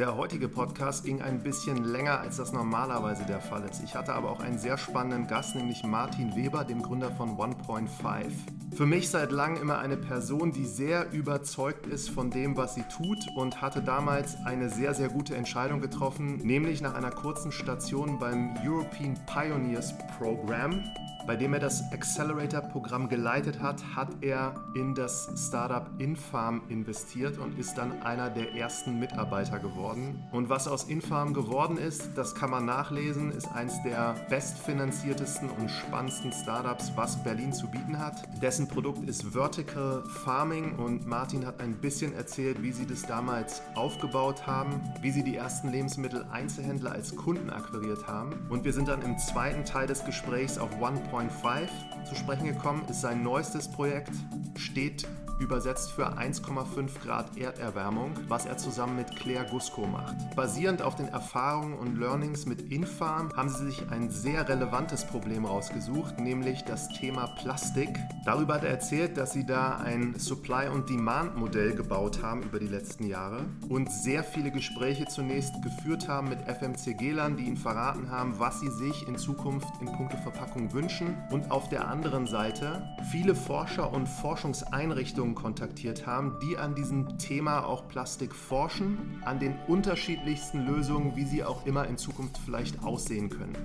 Der heutige Podcast ging ein bisschen länger, als das normalerweise der Fall ist. Ich hatte aber auch einen sehr spannenden Gast, nämlich Martin Weber, dem Gründer von 1.5. Für mich seit langem immer eine Person, die sehr überzeugt ist von dem, was sie tut und hatte damals eine sehr, sehr gute Entscheidung getroffen, nämlich nach einer kurzen Station beim European Pioneers Program bei dem er das Accelerator-Programm geleitet hat, hat er in das Startup Infarm investiert und ist dann einer der ersten Mitarbeiter geworden. Und was aus Infarm geworden ist, das kann man nachlesen, ist eines der bestfinanziertesten und spannendsten Startups, was Berlin zu bieten hat. Dessen Produkt ist Vertical Farming und Martin hat ein bisschen erzählt, wie sie das damals aufgebaut haben, wie sie die ersten Lebensmittel-Einzelhändler als Kunden akquiriert haben. Und wir sind dann im zweiten Teil des Gesprächs auf OnePoint 1.5 zu sprechen gekommen, ist sein neuestes Projekt, steht übersetzt für 1,5 Grad Erderwärmung, was er zusammen mit Claire Gusko macht. Basierend auf den Erfahrungen und Learnings mit Infarm haben sie sich ein sehr relevantes Problem rausgesucht, nämlich das Thema Plastik. Darüber hat er erzählt, dass sie da ein Supply- und Demand-Modell gebaut haben über die letzten Jahre und sehr viele Gespräche zunächst geführt haben mit FMCG-Lern, die ihnen verraten haben, was sie sich in Zukunft in puncto Verpackung wünschen und auf der anderen Seite viele Forscher und Forschungseinrichtungen Unternehmen kontaktiert haben, die an diesem Thema auch Plastik forschen, an den unterschiedlichsten Lösungen, wie sie auch immer in Zukunft vielleicht aussehen können.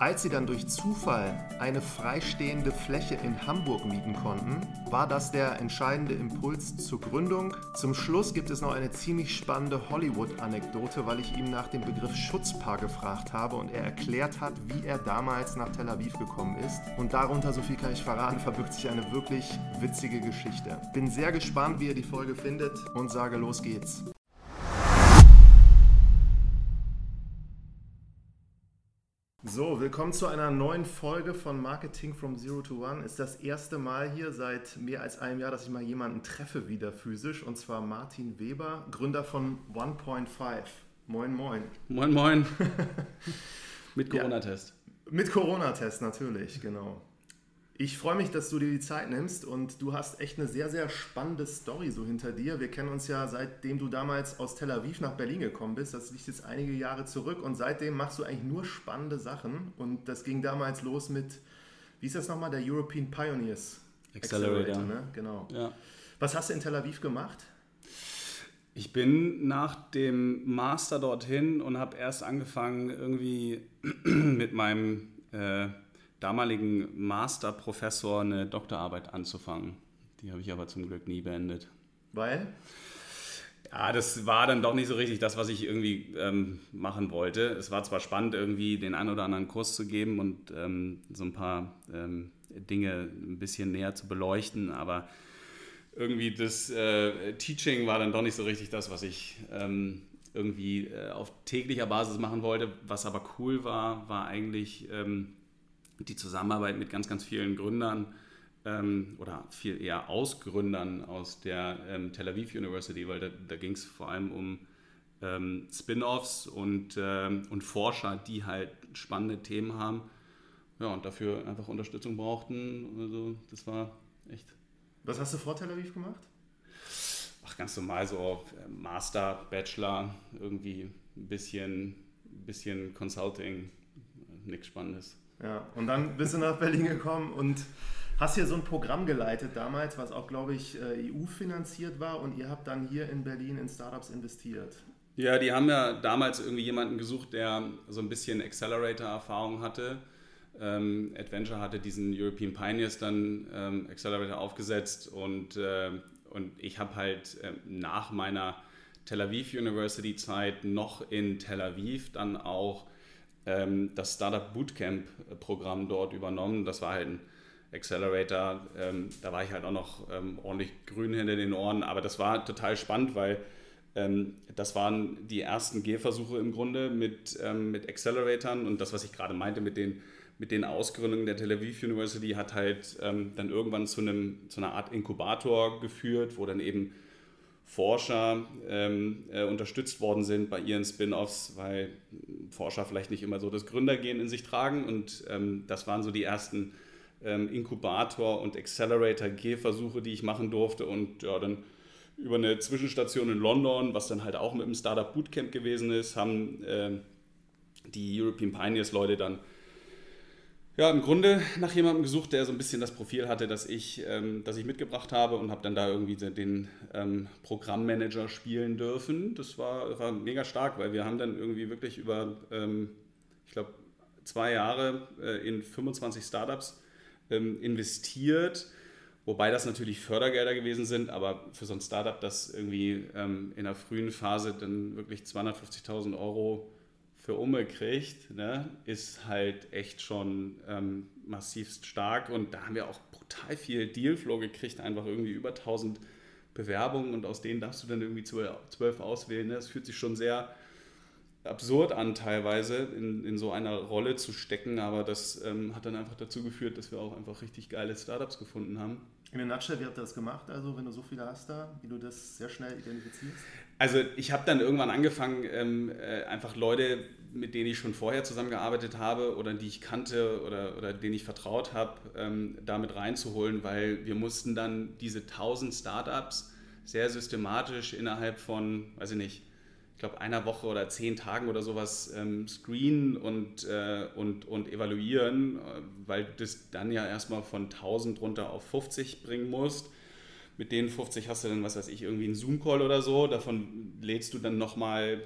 Als sie dann durch Zufall eine freistehende Fläche in Hamburg mieten konnten, war das der entscheidende Impuls zur Gründung. Zum Schluss gibt es noch eine ziemlich spannende Hollywood-Anekdote, weil ich ihm nach dem Begriff Schutzpaar gefragt habe und er erklärt hat, wie er damals nach Tel Aviv gekommen ist. Und darunter, so viel kann ich verraten, verbirgt sich eine wirklich witzige Geschichte. Bin sehr gespannt, wie ihr die Folge findet und sage, los geht's. So, willkommen zu einer neuen Folge von Marketing from Zero to One. Ist das erste Mal hier seit mehr als einem Jahr, dass ich mal jemanden treffe wieder physisch und zwar Martin Weber, Gründer von 1.5. Moin, moin. Moin, moin. Mit Corona-Test. Ja, mit Corona-Test natürlich, genau. Ich freue mich, dass du dir die Zeit nimmst und du hast echt eine sehr, sehr spannende Story so hinter dir. Wir kennen uns ja seitdem du damals aus Tel Aviv nach Berlin gekommen bist. Das liegt jetzt einige Jahre zurück und seitdem machst du eigentlich nur spannende Sachen. Und das ging damals los mit, wie ist das nochmal, der European Pioneers Accelerator. Accelerator ne? Genau. Ja. Was hast du in Tel Aviv gemacht? Ich bin nach dem Master dorthin und habe erst angefangen, irgendwie mit meinem äh, damaligen Masterprofessor eine Doktorarbeit anzufangen. Die habe ich aber zum Glück nie beendet. Weil? Ja, das war dann doch nicht so richtig das, was ich irgendwie ähm, machen wollte. Es war zwar spannend, irgendwie den einen oder anderen Kurs zu geben und ähm, so ein paar ähm, Dinge ein bisschen näher zu beleuchten, aber irgendwie das äh, Teaching war dann doch nicht so richtig das, was ich ähm, irgendwie äh, auf täglicher Basis machen wollte. Was aber cool war, war eigentlich ähm, die Zusammenarbeit mit ganz, ganz vielen Gründern ähm, oder viel eher Ausgründern aus der ähm, Tel Aviv University, weil da, da ging es vor allem um ähm, Spin-offs und, ähm, und Forscher, die halt spannende Themen haben ja, und dafür einfach Unterstützung brauchten. Also das war echt. Was hast du vor Tel Aviv gemacht? Ach, ganz normal so äh, Master, Bachelor, irgendwie ein bisschen, bisschen Consulting, nichts Spannendes. Ja, und dann bist du nach Berlin gekommen und hast hier so ein Programm geleitet damals, was auch, glaube ich, äh, EU-finanziert war und ihr habt dann hier in Berlin in Startups investiert. Ja, die haben ja damals irgendwie jemanden gesucht, der so ein bisschen Accelerator-Erfahrung hatte. Ähm, Adventure hatte diesen European Pioneers dann ähm, Accelerator aufgesetzt und, äh, und ich habe halt äh, nach meiner Tel Aviv University Zeit noch in Tel Aviv dann auch ähm, das Startup Bootcamp Programm dort übernommen. Das war halt ein Accelerator. Ähm, da war ich halt auch noch ähm, ordentlich grün hinter den Ohren, aber das war total spannend, weil ähm, das waren die ersten Gehversuche im Grunde mit, ähm, mit Acceleratoren und das, was ich gerade meinte mit den mit den Ausgründungen der Tel Aviv University hat halt dann irgendwann zu, einem, zu einer Art Inkubator geführt, wo dann eben Forscher ähm, äh, unterstützt worden sind bei ihren Spin-offs, weil Forscher vielleicht nicht immer so das Gründergehen in sich tragen. Und ähm, das waren so die ersten ähm, Inkubator- und Accelerator-G-Versuche, die ich machen durfte. Und ja, dann über eine Zwischenstation in London, was dann halt auch mit dem Startup Bootcamp gewesen ist, haben äh, die European Pioneers Leute dann ja, im Grunde nach jemandem gesucht, der so ein bisschen das Profil hatte, das ich, ähm, das ich mitgebracht habe und habe dann da irgendwie den ähm, Programmmanager spielen dürfen. Das war, war mega stark, weil wir haben dann irgendwie wirklich über, ähm, ich glaube, zwei Jahre äh, in 25 Startups ähm, investiert. Wobei das natürlich Fördergelder gewesen sind, aber für so ein Startup, das irgendwie ähm, in der frühen Phase dann wirklich 250.000 Euro für Umme kriegt, ne, ist halt echt schon ähm, massivst stark. Und da haben wir auch brutal viel Dealflow gekriegt, einfach irgendwie über 1000 Bewerbungen und aus denen darfst du dann irgendwie zwölf auswählen. Ne? Das fühlt sich schon sehr absurd an, teilweise in, in so einer Rolle zu stecken, aber das ähm, hat dann einfach dazu geführt, dass wir auch einfach richtig geile Startups gefunden haben. In der Nutshell, wie habt ihr das gemacht, also wenn du so viele hast da, wie du das sehr schnell identifizierst? Also ich habe dann irgendwann angefangen, ähm, äh, einfach Leute, mit denen ich schon vorher zusammengearbeitet habe oder die ich kannte oder, oder denen ich vertraut habe, ähm, damit reinzuholen, weil wir mussten dann diese 1000 Startups sehr systematisch innerhalb von, weiß ich nicht, ich glaube, einer Woche oder zehn Tagen oder sowas ähm, screenen und, äh, und, und evaluieren, äh, weil du das dann ja erstmal von 1000 runter auf 50 bringen musst. Mit den 50 hast du dann, was weiß ich, irgendwie einen Zoom-Call oder so. Davon lädst du dann nochmal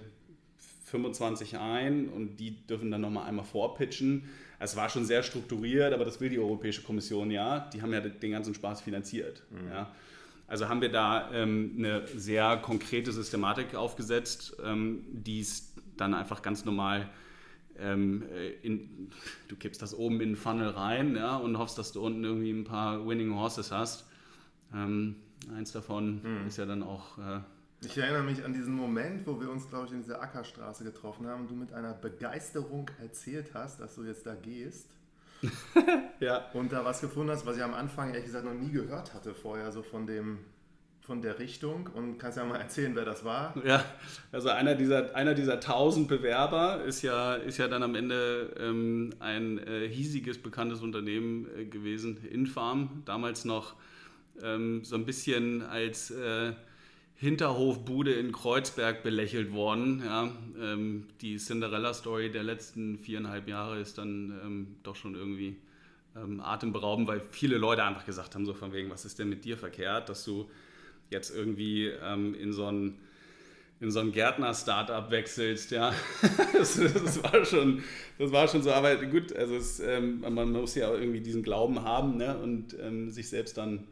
25 ein und die dürfen dann nochmal einmal vorpitchen. Es war schon sehr strukturiert, aber das will die Europäische Kommission ja. Die haben ja den ganzen Spaß finanziert. Mhm. Ja. Also haben wir da ähm, eine sehr konkrete Systematik aufgesetzt, ähm, die es dann einfach ganz normal ähm, äh, in, du kippst das oben in den Funnel rein ja, und hoffst, dass du unten irgendwie ein paar Winning Horses hast. Ähm, eins davon mhm. ist ja dann auch. Äh, ich erinnere mich an diesen Moment, wo wir uns, glaube ich, in dieser Ackerstraße getroffen haben und du mit einer Begeisterung erzählt hast, dass du jetzt da gehst. ja. Und da was gefunden hast, was ich am Anfang ehrlich gesagt noch nie gehört hatte vorher, so von dem von der Richtung und kannst ja mal erzählen, wer das war. Ja, also einer dieser, einer dieser tausend Bewerber ist ja, ist ja dann am Ende ähm, ein äh, hiesiges, bekanntes Unternehmen äh, gewesen, Infarm, damals noch ähm, so ein bisschen als äh, Hinterhofbude in Kreuzberg belächelt worden. Ja, ähm, die Cinderella-Story der letzten viereinhalb Jahre ist dann ähm, doch schon irgendwie ähm, atemberaubend, weil viele Leute einfach gesagt haben, so von wegen, was ist denn mit dir verkehrt, dass du jetzt irgendwie ähm, in so ein in so ein Gärtner-Startup wechselst, ja. das, das, war schon, das war schon so, aber gut, also es, ähm, man muss ja auch irgendwie diesen Glauben haben ne? und ähm, sich selbst dann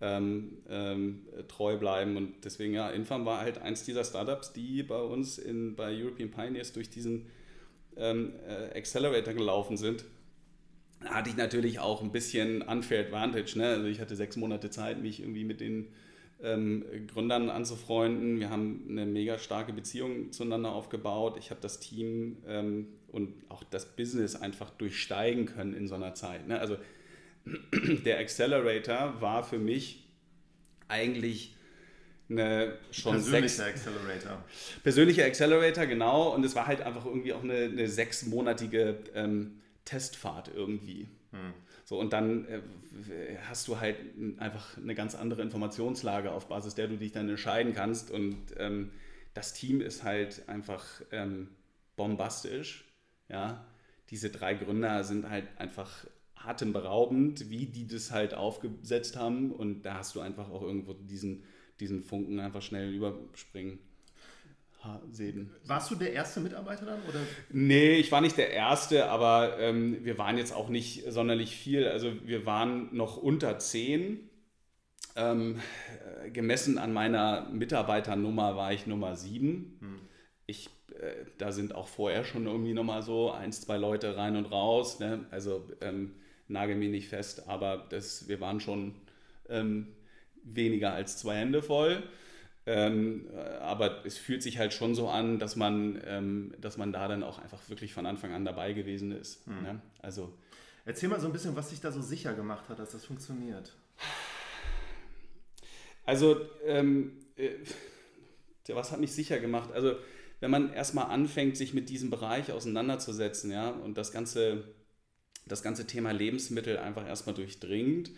ähm, ähm, treu bleiben. Und deswegen, ja, Infam war halt eins dieser Startups, die bei uns in, bei European Pioneers durch diesen ähm, äh, Accelerator gelaufen sind. Da hatte ich natürlich auch ein bisschen unfair advantage. Ne? Also ich hatte sechs Monate Zeit, mich irgendwie mit den ähm, Gründern anzufreunden. Wir haben eine mega starke Beziehung zueinander aufgebaut. Ich habe das Team ähm, und auch das Business einfach durchsteigen können in so einer Zeit. Ne? Also der Accelerator war für mich eigentlich eine schon persönlicher sechs, Accelerator. Persönlicher Accelerator, genau. Und es war halt einfach irgendwie auch eine, eine sechsmonatige ähm, Testfahrt irgendwie. Hm. So, und dann äh, hast du halt einfach eine ganz andere Informationslage, auf Basis der du dich dann entscheiden kannst. Und ähm, das Team ist halt einfach ähm, bombastisch. Ja, diese drei Gründer sind halt einfach atemberaubend, wie die das halt aufgesetzt haben. Und da hast du einfach auch irgendwo diesen, diesen Funken einfach schnell überspringen sehen. Warst du der erste Mitarbeiter dann? Oder? Nee, ich war nicht der erste, aber ähm, wir waren jetzt auch nicht sonderlich viel. Also wir waren noch unter zehn. Ähm, gemessen an meiner Mitarbeiternummer war ich Nummer sieben. Hm. Ich, äh, da sind auch vorher schon irgendwie nochmal so eins, zwei Leute rein und raus. Ne? Also ähm, nagel mich nicht fest, aber das, wir waren schon ähm, weniger als zwei Hände voll. Ähm, äh, aber es fühlt sich halt schon so an, dass man, ähm, dass man da dann auch einfach wirklich von Anfang an dabei gewesen ist. Mhm. Ne? Also, Erzähl mal so ein bisschen, was dich da so sicher gemacht hat, dass das funktioniert. Also, ähm, äh, was hat mich sicher gemacht? Also, wenn man erstmal anfängt, sich mit diesem Bereich auseinanderzusetzen, ja, und das ganze, das ganze Thema Lebensmittel einfach erstmal durchdringt,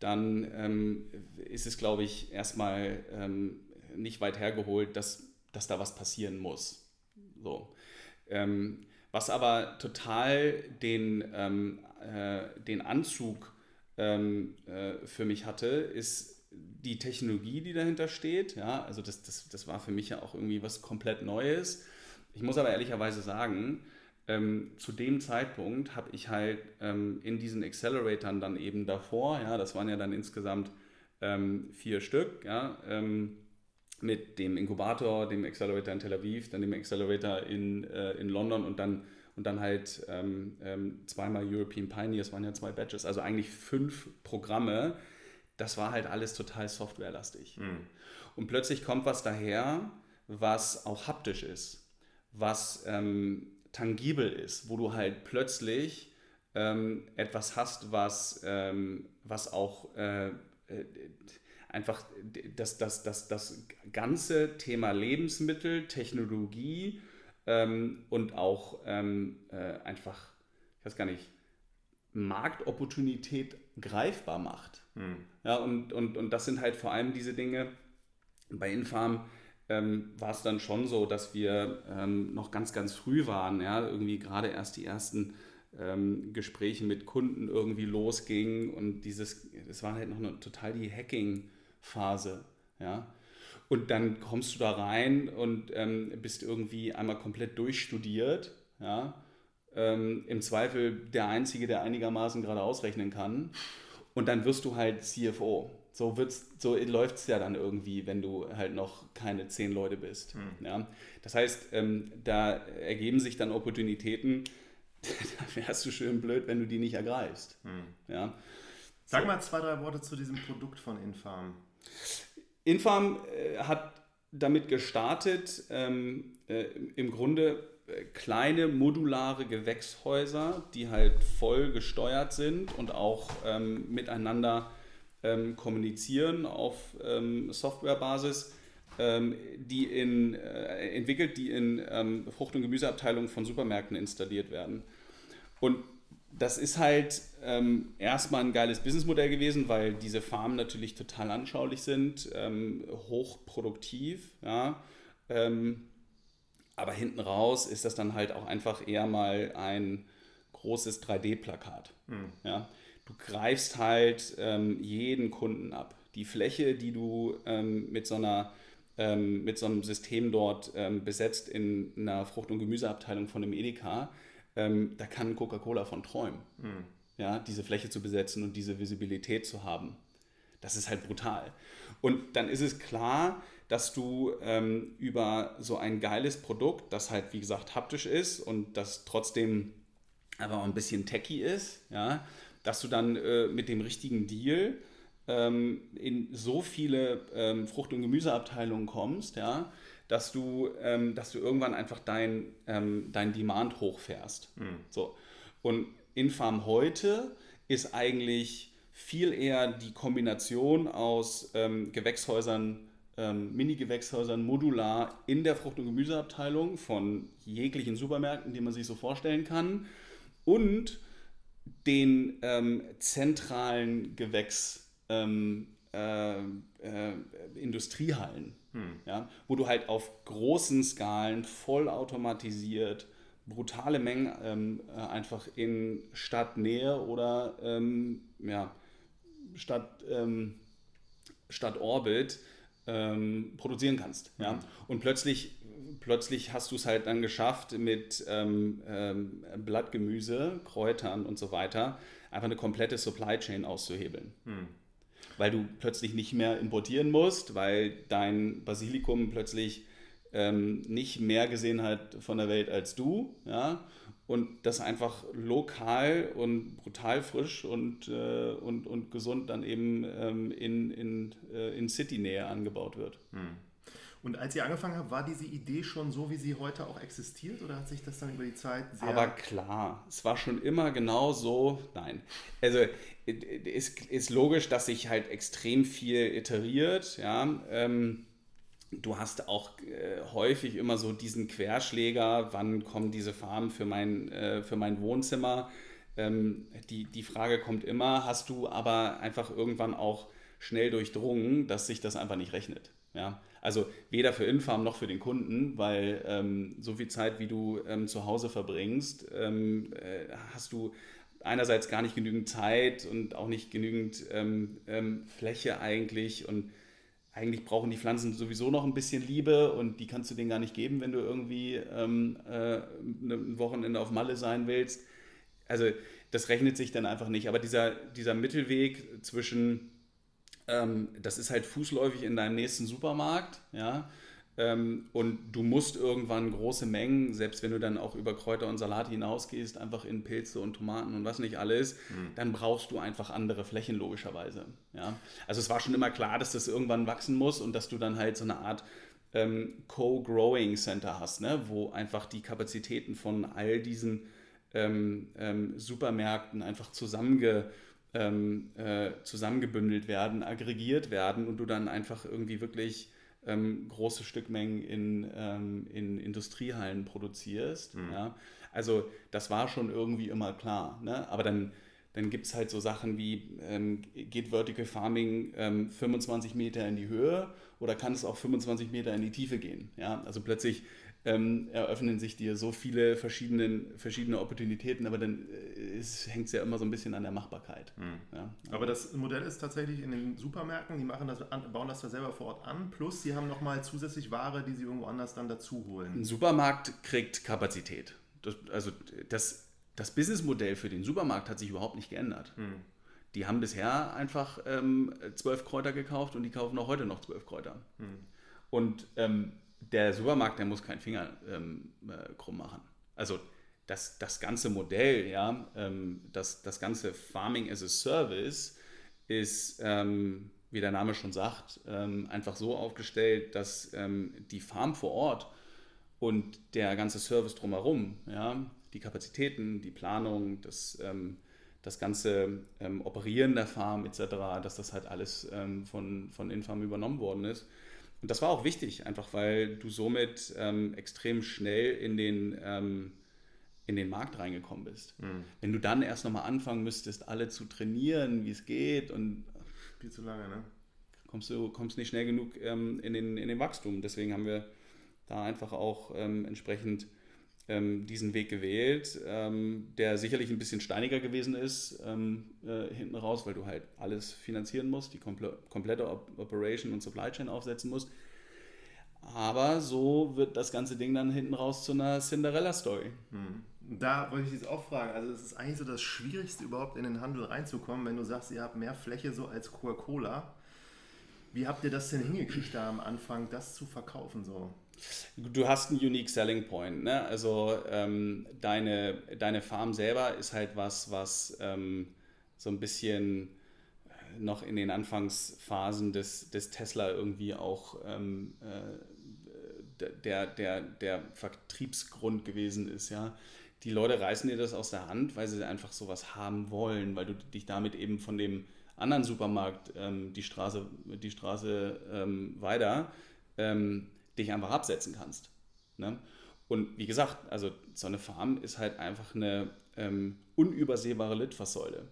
dann ähm, ist es, glaube ich, erstmal ähm, nicht weit hergeholt, dass, dass da was passieren muss. So. Ähm, was aber total den, ähm, äh, den Anzug ähm, äh, für mich hatte, ist die Technologie, die dahinter steht. Ja, also das, das, das war für mich ja auch irgendwie was komplett Neues. Ich muss aber ehrlicherweise sagen, ähm, zu dem Zeitpunkt habe ich halt ähm, in diesen Acceleratoren dann eben davor, ja, das waren ja dann insgesamt ähm, vier Stück, ja, ähm, mit dem Inkubator, dem Accelerator in Tel Aviv, dann dem Accelerator in, äh, in London und dann, und dann halt ähm, ähm, zweimal European Pioneers, waren ja zwei Badges, also eigentlich fünf Programme. Das war halt alles total softwarelastig. Mhm. Und plötzlich kommt was daher, was auch haptisch ist, was ähm, tangibel ist, wo du halt plötzlich ähm, etwas hast, was, ähm, was auch äh, äh, einfach das, das, das, das ganze Thema Lebensmittel, Technologie ähm, und auch ähm, äh, einfach, ich weiß gar nicht, Marktopportunität greifbar macht. Hm. Ja, und, und, und das sind halt vor allem diese Dinge bei Infarm, ähm, war es dann schon so, dass wir ähm, noch ganz, ganz früh waren. Ja? Irgendwie gerade erst die ersten ähm, Gespräche mit Kunden irgendwie losgingen und dieses, das war halt noch eine, total die Hacking-Phase. Ja? Und dann kommst du da rein und ähm, bist irgendwie einmal komplett durchstudiert. Ja? Ähm, Im Zweifel der Einzige, der einigermaßen gerade ausrechnen kann. Und dann wirst du halt CFO so, so läuft es ja dann irgendwie, wenn du halt noch keine zehn Leute bist. Hm. Ja? Das heißt, ähm, da ergeben sich dann Opportunitäten, da wärst du schön blöd, wenn du die nicht ergreifst. Hm. Ja? Sag so. mal zwei, drei Worte zu diesem Produkt von Infarm. Infarm äh, hat damit gestartet, ähm, äh, im Grunde äh, kleine modulare Gewächshäuser, die halt voll gesteuert sind und auch ähm, miteinander ähm, kommunizieren auf ähm, Softwarebasis, ähm, die in, äh, entwickelt, die in ähm, Frucht- und Gemüseabteilungen von Supermärkten installiert werden. Und das ist halt ähm, erstmal ein geiles Businessmodell gewesen, weil diese Farmen natürlich total anschaulich sind, ähm, hochproduktiv, ja. aber hinten raus ist das dann halt auch einfach eher mal ein großes 3D-Plakat. Mhm. Ja du greifst halt ähm, jeden Kunden ab. Die Fläche, die du ähm, mit, so einer, ähm, mit so einem System dort ähm, besetzt in einer Frucht- und Gemüseabteilung von einem Edeka, ähm, da kann Coca-Cola von träumen. Mhm. Ja, diese Fläche zu besetzen und diese Visibilität zu haben. Das ist halt brutal. Und dann ist es klar, dass du ähm, über so ein geiles Produkt, das halt wie gesagt haptisch ist und das trotzdem aber auch ein bisschen techy ist, ja, dass du dann äh, mit dem richtigen Deal ähm, in so viele ähm, Frucht- und Gemüseabteilungen kommst, ja, dass du, ähm, dass du irgendwann einfach dein, ähm, dein Demand hochfährst. Mhm. So. Und Infarm heute ist eigentlich viel eher die Kombination aus ähm, Gewächshäusern, ähm, Mini-Gewächshäusern modular in der Frucht- und Gemüseabteilung von jeglichen Supermärkten, die man sich so vorstellen kann. Und den ähm, zentralen Gewächs ähm, äh, äh, Industriehallen, hm. ja, wo du halt auf großen Skalen vollautomatisiert brutale Mengen ähm, äh, einfach in Stadtnähe oder ähm, ja, Stadt, ähm, Stadtorbit ähm, produzieren kannst. Ja? Mhm. Und plötzlich plötzlich hast du es halt dann geschafft, mit ähm, ähm, Blattgemüse, Kräutern und so weiter einfach eine komplette Supply Chain auszuhebeln. Hm. Weil du plötzlich nicht mehr importieren musst, weil dein Basilikum plötzlich ähm, nicht mehr gesehen hat von der Welt als du. Ja? Und das einfach lokal und brutal frisch und, äh, und, und gesund dann eben ähm, in, in, äh, in City-Nähe angebaut wird. Hm. Und als ihr angefangen habt, war diese Idee schon so, wie sie heute auch existiert oder hat sich das dann über die Zeit sehr... Aber klar, es war schon immer genau so, nein. Also es ist logisch, dass sich halt extrem viel iteriert, ja. Ähm, du hast auch äh, häufig immer so diesen Querschläger, wann kommen diese Farben für mein, äh, für mein Wohnzimmer? Ähm, die, die Frage kommt immer, hast du aber einfach irgendwann auch schnell durchdrungen, dass sich das einfach nicht rechnet. Ja? Also weder für Infarm noch für den Kunden, weil ähm, so viel Zeit, wie du ähm, zu Hause verbringst, ähm, äh, hast du einerseits gar nicht genügend Zeit und auch nicht genügend ähm, ähm, Fläche eigentlich und eigentlich brauchen die Pflanzen sowieso noch ein bisschen Liebe und die kannst du denen gar nicht geben, wenn du irgendwie ähm, äh, ein Wochenende auf Malle sein willst. Also das rechnet sich dann einfach nicht. Aber dieser, dieser Mittelweg zwischen, ähm, das ist halt fußläufig in deinem nächsten Supermarkt, ja, ähm, und du musst irgendwann große Mengen, selbst wenn du dann auch über Kräuter und Salat hinausgehst, einfach in Pilze und Tomaten und was nicht alles, mhm. dann brauchst du einfach andere Flächen logischerweise. Ja? Also es war schon immer klar, dass das irgendwann wachsen muss und dass du dann halt so eine Art ähm, Co-Growing Center hast, ne? wo einfach die Kapazitäten von all diesen ähm, ähm Supermärkten einfach zusammenge ähm, äh, zusammengebündelt werden, aggregiert werden und du dann einfach irgendwie wirklich ähm, große Stückmengen in, ähm, in Industriehallen produzierst. Mhm. Ja? Also das war schon irgendwie immer klar. Ne? Aber dann, dann gibt es halt so Sachen wie, ähm, geht Vertical Farming 25 ähm, Meter in die Höhe oder kann es auch 25 Meter in die Tiefe gehen? Ja? Also plötzlich ähm, eröffnen sich dir so viele verschiedene, verschiedene Opportunitäten, aber dann äh, hängt es ja immer so ein bisschen an der Machbarkeit. Mhm. Ja, aber das Modell ist tatsächlich in den Supermärkten, die machen das, bauen das da selber vor Ort an, plus sie haben nochmal zusätzlich Ware, die sie irgendwo anders dann dazu holen. Ein Supermarkt kriegt Kapazität. Das, also das, das Businessmodell für den Supermarkt hat sich überhaupt nicht geändert. Mhm. Die haben bisher einfach ähm, zwölf Kräuter gekauft und die kaufen auch heute noch zwölf Kräuter. Mhm. Und ähm, der Supermarkt, der muss keinen Finger ähm, äh, krumm machen. Also das, das ganze Modell, ja, ähm, das, das ganze Farming as a Service ist, ähm, wie der Name schon sagt, ähm, einfach so aufgestellt, dass ähm, die Farm vor Ort und der ganze Service drumherum, ja, die Kapazitäten, die Planung, das, ähm, das ganze Operieren der Farm etc., dass das halt alles von, von Infarm übernommen worden ist. Und das war auch wichtig, einfach weil du somit ähm, extrem schnell in den, ähm, in den Markt reingekommen bist. Mhm. Wenn du dann erst nochmal anfangen müsstest, alle zu trainieren, wie es geht und viel zu lange, ne? Kommst du kommst nicht schnell genug ähm, in, den, in den Wachstum. Deswegen haben wir da einfach auch ähm, entsprechend ähm, diesen Weg gewählt, ähm, der sicherlich ein bisschen steiniger gewesen ist ähm, äh, hinten raus, weil du halt alles finanzieren musst, die komple komplette Op Operation und Supply Chain aufsetzen musst. Aber so wird das ganze Ding dann hinten raus zu einer Cinderella-Story. Hm. Da wollte ich jetzt auch fragen, also es ist eigentlich so das Schwierigste überhaupt in den Handel reinzukommen, wenn du sagst, ihr habt mehr Fläche so als Coca-Cola. Wie habt ihr das denn hingekriegt, da am Anfang das zu verkaufen so? Du hast einen Unique Selling Point. Ne? Also ähm, deine, deine Farm selber ist halt was, was ähm, so ein bisschen äh, noch in den Anfangsphasen des, des Tesla irgendwie auch ähm, äh, der, der, der Vertriebsgrund gewesen ist. Ja? Die Leute reißen dir das aus der Hand, weil sie einfach sowas haben wollen, weil du dich damit eben von dem anderen Supermarkt ähm, die Straße, die Straße ähm, weiter ähm, dich einfach absetzen kannst. Ne? Und wie gesagt, also so eine Farm ist halt einfach eine ähm, unübersehbare Litfaßsäule.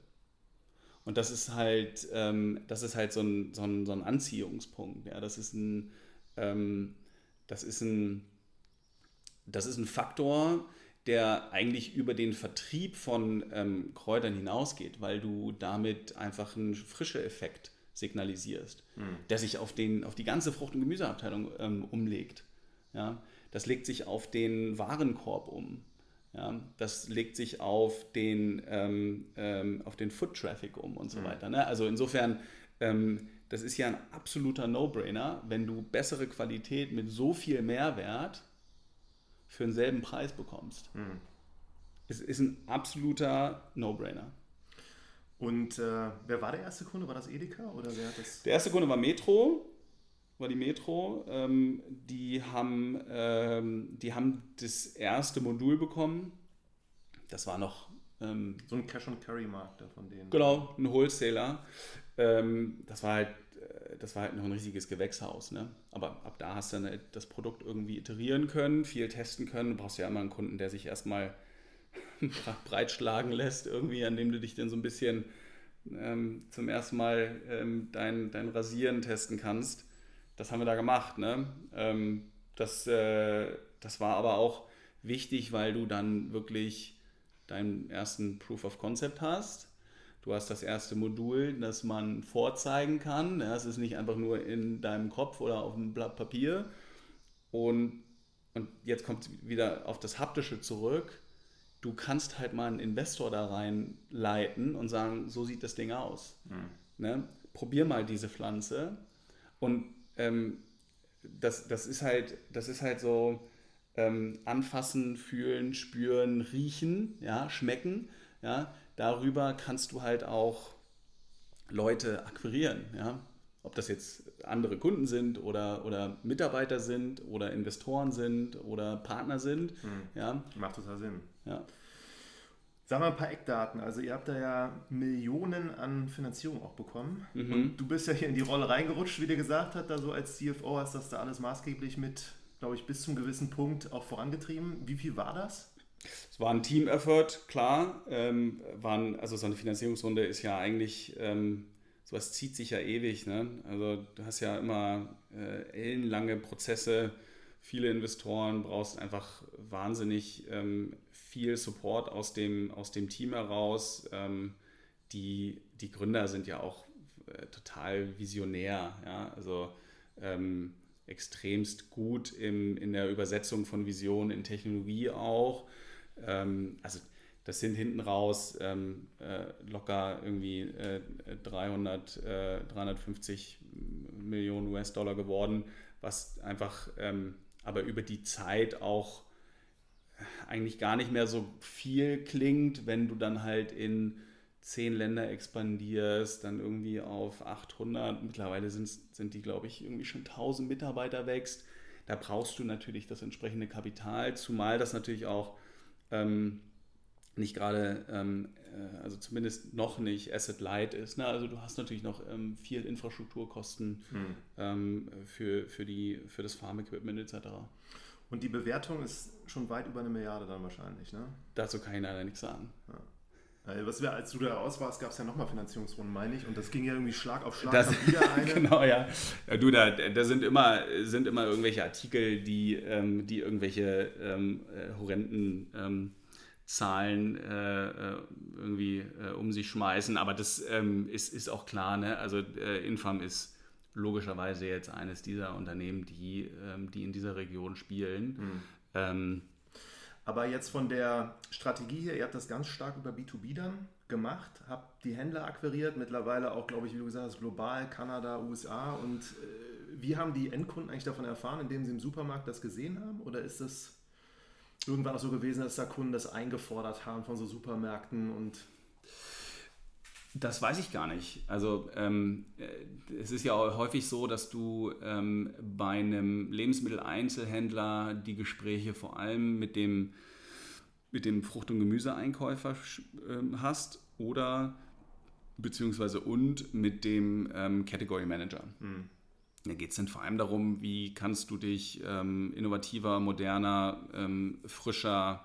Und das ist halt, ähm, das ist halt so ein, so ein, so ein Anziehungspunkt. Ja? Das ist ein, ähm, das ist ein, das ist ein Faktor, der eigentlich über den Vertrieb von ähm, Kräutern hinausgeht, weil du damit einfach einen frische Effekt signalisierst, mhm. der sich auf, den, auf die ganze Frucht- und Gemüseabteilung ähm, umlegt. Ja? Das legt sich auf den Warenkorb um. Ja? Das legt sich auf den, ähm, ähm, auf den Foot Traffic um und so mhm. weiter. Ne? Also insofern, ähm, das ist ja ein absoluter No-Brainer, wenn du bessere Qualität mit so viel Mehrwert für denselben Preis bekommst. Mhm. Es ist ein absoluter No-Brainer. Und äh, wer war der erste Kunde? War das Edeka oder wer hat das? Der erste Kunde war Metro, war die Metro. Ähm, die, haben, ähm, die haben das erste Modul bekommen. Das war noch. Ähm, so ein Cash-and-Carry-Markt da von denen. Genau, ein Wholesaler. Ähm, das war halt äh, das war halt noch ein riesiges Gewächshaus. Ne? Aber ab da hast du dann halt das Produkt irgendwie iterieren können, viel testen können. Du brauchst ja immer einen Kunden, der sich erstmal breitschlagen lässt, irgendwie, an dem du dich dann so ein bisschen ähm, zum ersten Mal ähm, dein, dein Rasieren testen kannst. das haben wir da gemacht. Ne? Ähm, das, äh, das war aber auch wichtig, weil du dann wirklich deinen ersten Proof of Concept hast. Du hast das erste Modul, das man vorzeigen kann. Es ist nicht einfach nur in deinem Kopf oder auf einem Blatt Papier. Und, und jetzt kommt es wieder auf das Haptische zurück. Du kannst halt mal einen Investor da reinleiten und sagen, so sieht das Ding aus. Mhm. Ne? Probier mal diese Pflanze. Und ähm, das, das, ist halt, das ist halt so ähm, anfassen, fühlen, spüren, riechen, ja, schmecken. Ja, darüber kannst du halt auch Leute akquirieren. Ja? Ob das jetzt andere Kunden sind oder, oder Mitarbeiter sind oder Investoren sind oder Partner sind. Hm. Ja? Macht total Sinn. Ja. Sag mal ein paar Eckdaten. Also ihr habt da ja Millionen an Finanzierung auch bekommen. Mhm. Und du bist ja hier in die Rolle reingerutscht, wie dir gesagt hat, da so als CFO hast das da alles maßgeblich mit, glaube ich, bis zum gewissen Punkt auch vorangetrieben. Wie viel war das? Es war ein Team-Effort, klar. Ähm, waren, also so eine Finanzierungsrunde ist ja eigentlich, ähm, sowas zieht sich ja ewig. Ne? Also du hast ja immer äh, ellenlange Prozesse, viele Investoren, brauchst einfach wahnsinnig ähm, viel Support aus dem, aus dem Team heraus. Ähm, die, die Gründer sind ja auch äh, total visionär. Ja? Also ähm, extremst gut im, in der Übersetzung von Visionen in Technologie auch. Ähm, also das sind hinten raus ähm, äh, locker irgendwie äh, 300, äh, 350 Millionen US-Dollar geworden, was einfach ähm, aber über die Zeit auch eigentlich gar nicht mehr so viel klingt, wenn du dann halt in zehn Länder expandierst, dann irgendwie auf 800, mittlerweile sind, sind die, glaube ich, irgendwie schon 1000 Mitarbeiter wächst. Da brauchst du natürlich das entsprechende Kapital, zumal das natürlich auch ähm, nicht gerade, ähm, äh, also zumindest noch nicht Asset Light ist. Ne? Also du hast natürlich noch ähm, viel Infrastrukturkosten hm. für, für, die, für das Farm-Equipment etc. Und die Bewertung ist schon weit über eine Milliarde dann wahrscheinlich, ne? Dazu kann ich leider nichts sagen. Ja. Was wir, als du da raus warst, gab es ja nochmal Finanzierungsrunden, meine ich, und das ging ja irgendwie Schlag auf Schlag. Das, wieder eine. genau, ja. ja. Du, da, da sind, immer, sind immer irgendwelche Artikel, die, ähm, die irgendwelche ähm, äh, horrenden ähm, Zahlen äh, äh, irgendwie äh, um sich schmeißen, aber das ähm, ist, ist auch klar, ne? Also äh, Infam ist logischerweise jetzt eines dieser Unternehmen, die, ähm, die in dieser Region spielen. Mhm. Aber jetzt von der Strategie her, ihr habt das ganz stark über B2B dann gemacht, habt die Händler akquiriert, mittlerweile auch, glaube ich, wie du gesagt hast, global, Kanada, USA. Und äh, wie haben die Endkunden eigentlich davon erfahren, indem sie im Supermarkt das gesehen haben? Oder ist das irgendwann auch so gewesen, dass da Kunden das eingefordert haben von so Supermärkten und das weiß ich gar nicht. Also ähm, äh, es ist ja häufig so, dass du ähm, bei einem Lebensmitteleinzelhändler die Gespräche vor allem mit dem, mit dem Frucht- und Gemüseeinkäufer äh, hast oder beziehungsweise und mit dem ähm, Category Manager. Mhm. Da geht es dann vor allem darum, wie kannst du dich ähm, innovativer, moderner, ähm, frischer,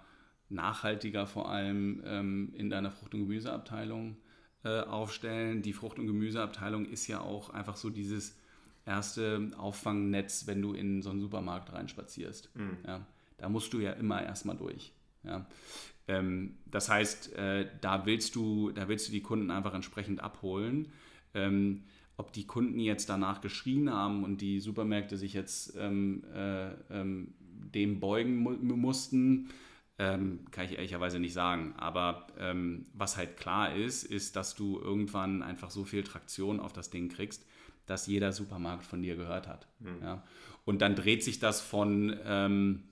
nachhaltiger vor allem ähm, in deiner Frucht- und Gemüseabteilung äh, aufstellen. Die Frucht- und Gemüseabteilung ist ja auch einfach so dieses erste Auffangnetz, wenn du in so einen Supermarkt reinspazierst. Mhm. Ja, da musst du ja immer erstmal durch. Ja. Ähm, das heißt, äh, da, willst du, da willst du die Kunden einfach entsprechend abholen. Ähm, ob die Kunden jetzt danach geschrien haben und die Supermärkte sich jetzt ähm, äh, ähm, dem beugen mu mussten, ähm, kann ich ehrlicherweise nicht sagen. Aber ähm, was halt klar ist, ist, dass du irgendwann einfach so viel Traktion auf das Ding kriegst, dass jeder Supermarkt von dir gehört hat. Mhm. Ja? Und dann dreht sich das von, ähm,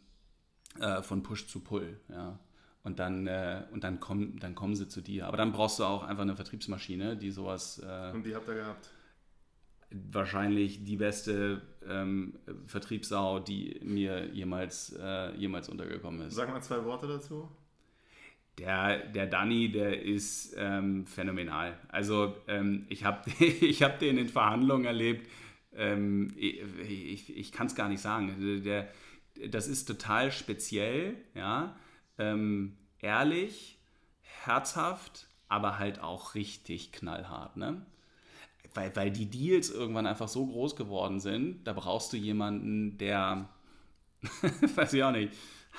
äh, von Push zu Pull. Ja? Und dann, äh, und dann, kommen, dann kommen sie zu dir. Aber dann brauchst du auch einfach eine Vertriebsmaschine, die sowas. Äh, und die habt ihr gehabt? Wahrscheinlich die beste ähm, Vertriebssau, die mir jemals, äh, jemals untergekommen ist. Sag mal zwei Worte dazu. Der, der Danny, der ist ähm, phänomenal. Also ähm, ich habe ich hab den in Verhandlungen erlebt. Ähm, ich, ich, ich kann es gar nicht sagen. Der, das ist total speziell, ja. Ähm, ehrlich, herzhaft, aber halt auch richtig knallhart. Ne? Weil, weil die Deals irgendwann einfach so groß geworden sind, da brauchst du jemanden, der, weiß ich auch nicht,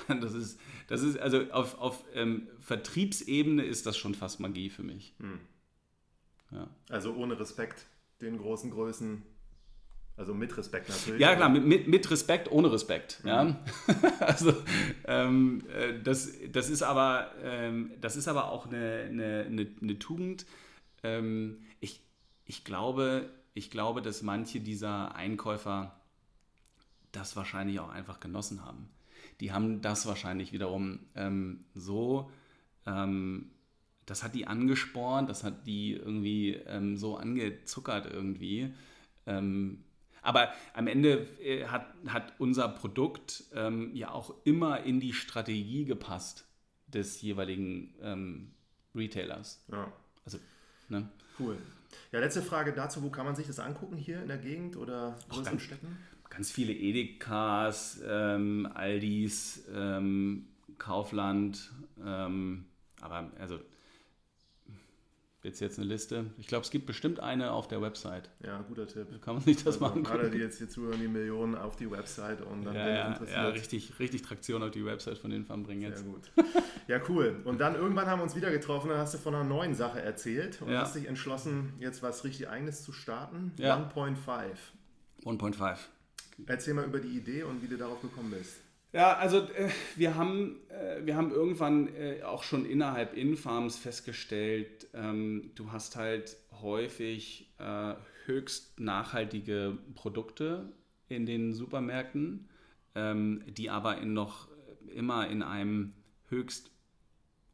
das ist, das ist also auf, auf ähm, Vertriebsebene ist das schon fast Magie für mich. Hm. Ja. Also ohne Respekt den großen Größen also mit Respekt natürlich. Ja, klar, mit, mit Respekt, ohne Respekt. Mhm. Ja? also ähm, äh, das, das, ist aber, ähm, das ist aber auch eine, eine, eine, eine Tugend. Ähm, ich, ich, glaube, ich glaube, dass manche dieser Einkäufer das wahrscheinlich auch einfach genossen haben. Die haben das wahrscheinlich wiederum ähm, so, ähm, das hat die angespornt, das hat die irgendwie ähm, so angezuckert irgendwie. Ähm, aber am Ende äh, hat, hat unser Produkt ähm, ja auch immer in die Strategie gepasst des jeweiligen ähm, Retailers. Ja. Also, ne? Cool. Ja, letzte Frage dazu, wo kann man sich das angucken hier in der Gegend oder größeren Städten? Ganz viele Edekas, ähm, Aldis, ähm, Kaufland, ähm, aber also Jetzt jetzt eine Liste. Ich glaube, es gibt bestimmt eine auf der Website. Ja, guter Tipp. Kann man sich das also machen? Gerade die jetzt hier zuhören, die Millionen auf die Website und dann ja, ja, ja, richtig, richtig Traktion auf die Website von den Farm bringen jetzt. Sehr gut. Ja, cool. Und dann irgendwann haben wir uns wieder getroffen, dann hast du von einer neuen Sache erzählt und ja. hast dich entschlossen, jetzt was richtig Eigenes zu starten. Ja. 1.5. 1.5. Erzähl mal über die Idee und wie du darauf gekommen bist. Ja, also äh, wir, haben, äh, wir haben irgendwann äh, auch schon innerhalb Infarms festgestellt, ähm, du hast halt häufig äh, höchst nachhaltige Produkte in den Supermärkten, ähm, die aber in noch immer in einem höchst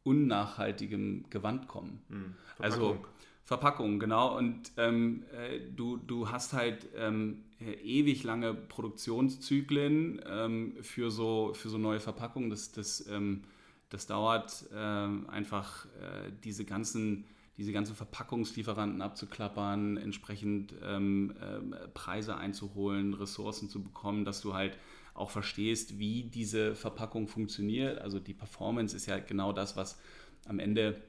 unnachhaltigen Gewand kommen. Hm, also Verpackung, genau. Und ähm, äh, du, du hast halt ähm, ewig lange Produktionszyklen ähm, für, so, für so neue Verpackungen. Das, das, ähm, das dauert ähm, einfach äh, diese ganzen diese ganzen Verpackungslieferanten abzuklappern, entsprechend ähm, äh, Preise einzuholen, Ressourcen zu bekommen, dass du halt auch verstehst, wie diese Verpackung funktioniert. Also die Performance ist ja genau das, was am Ende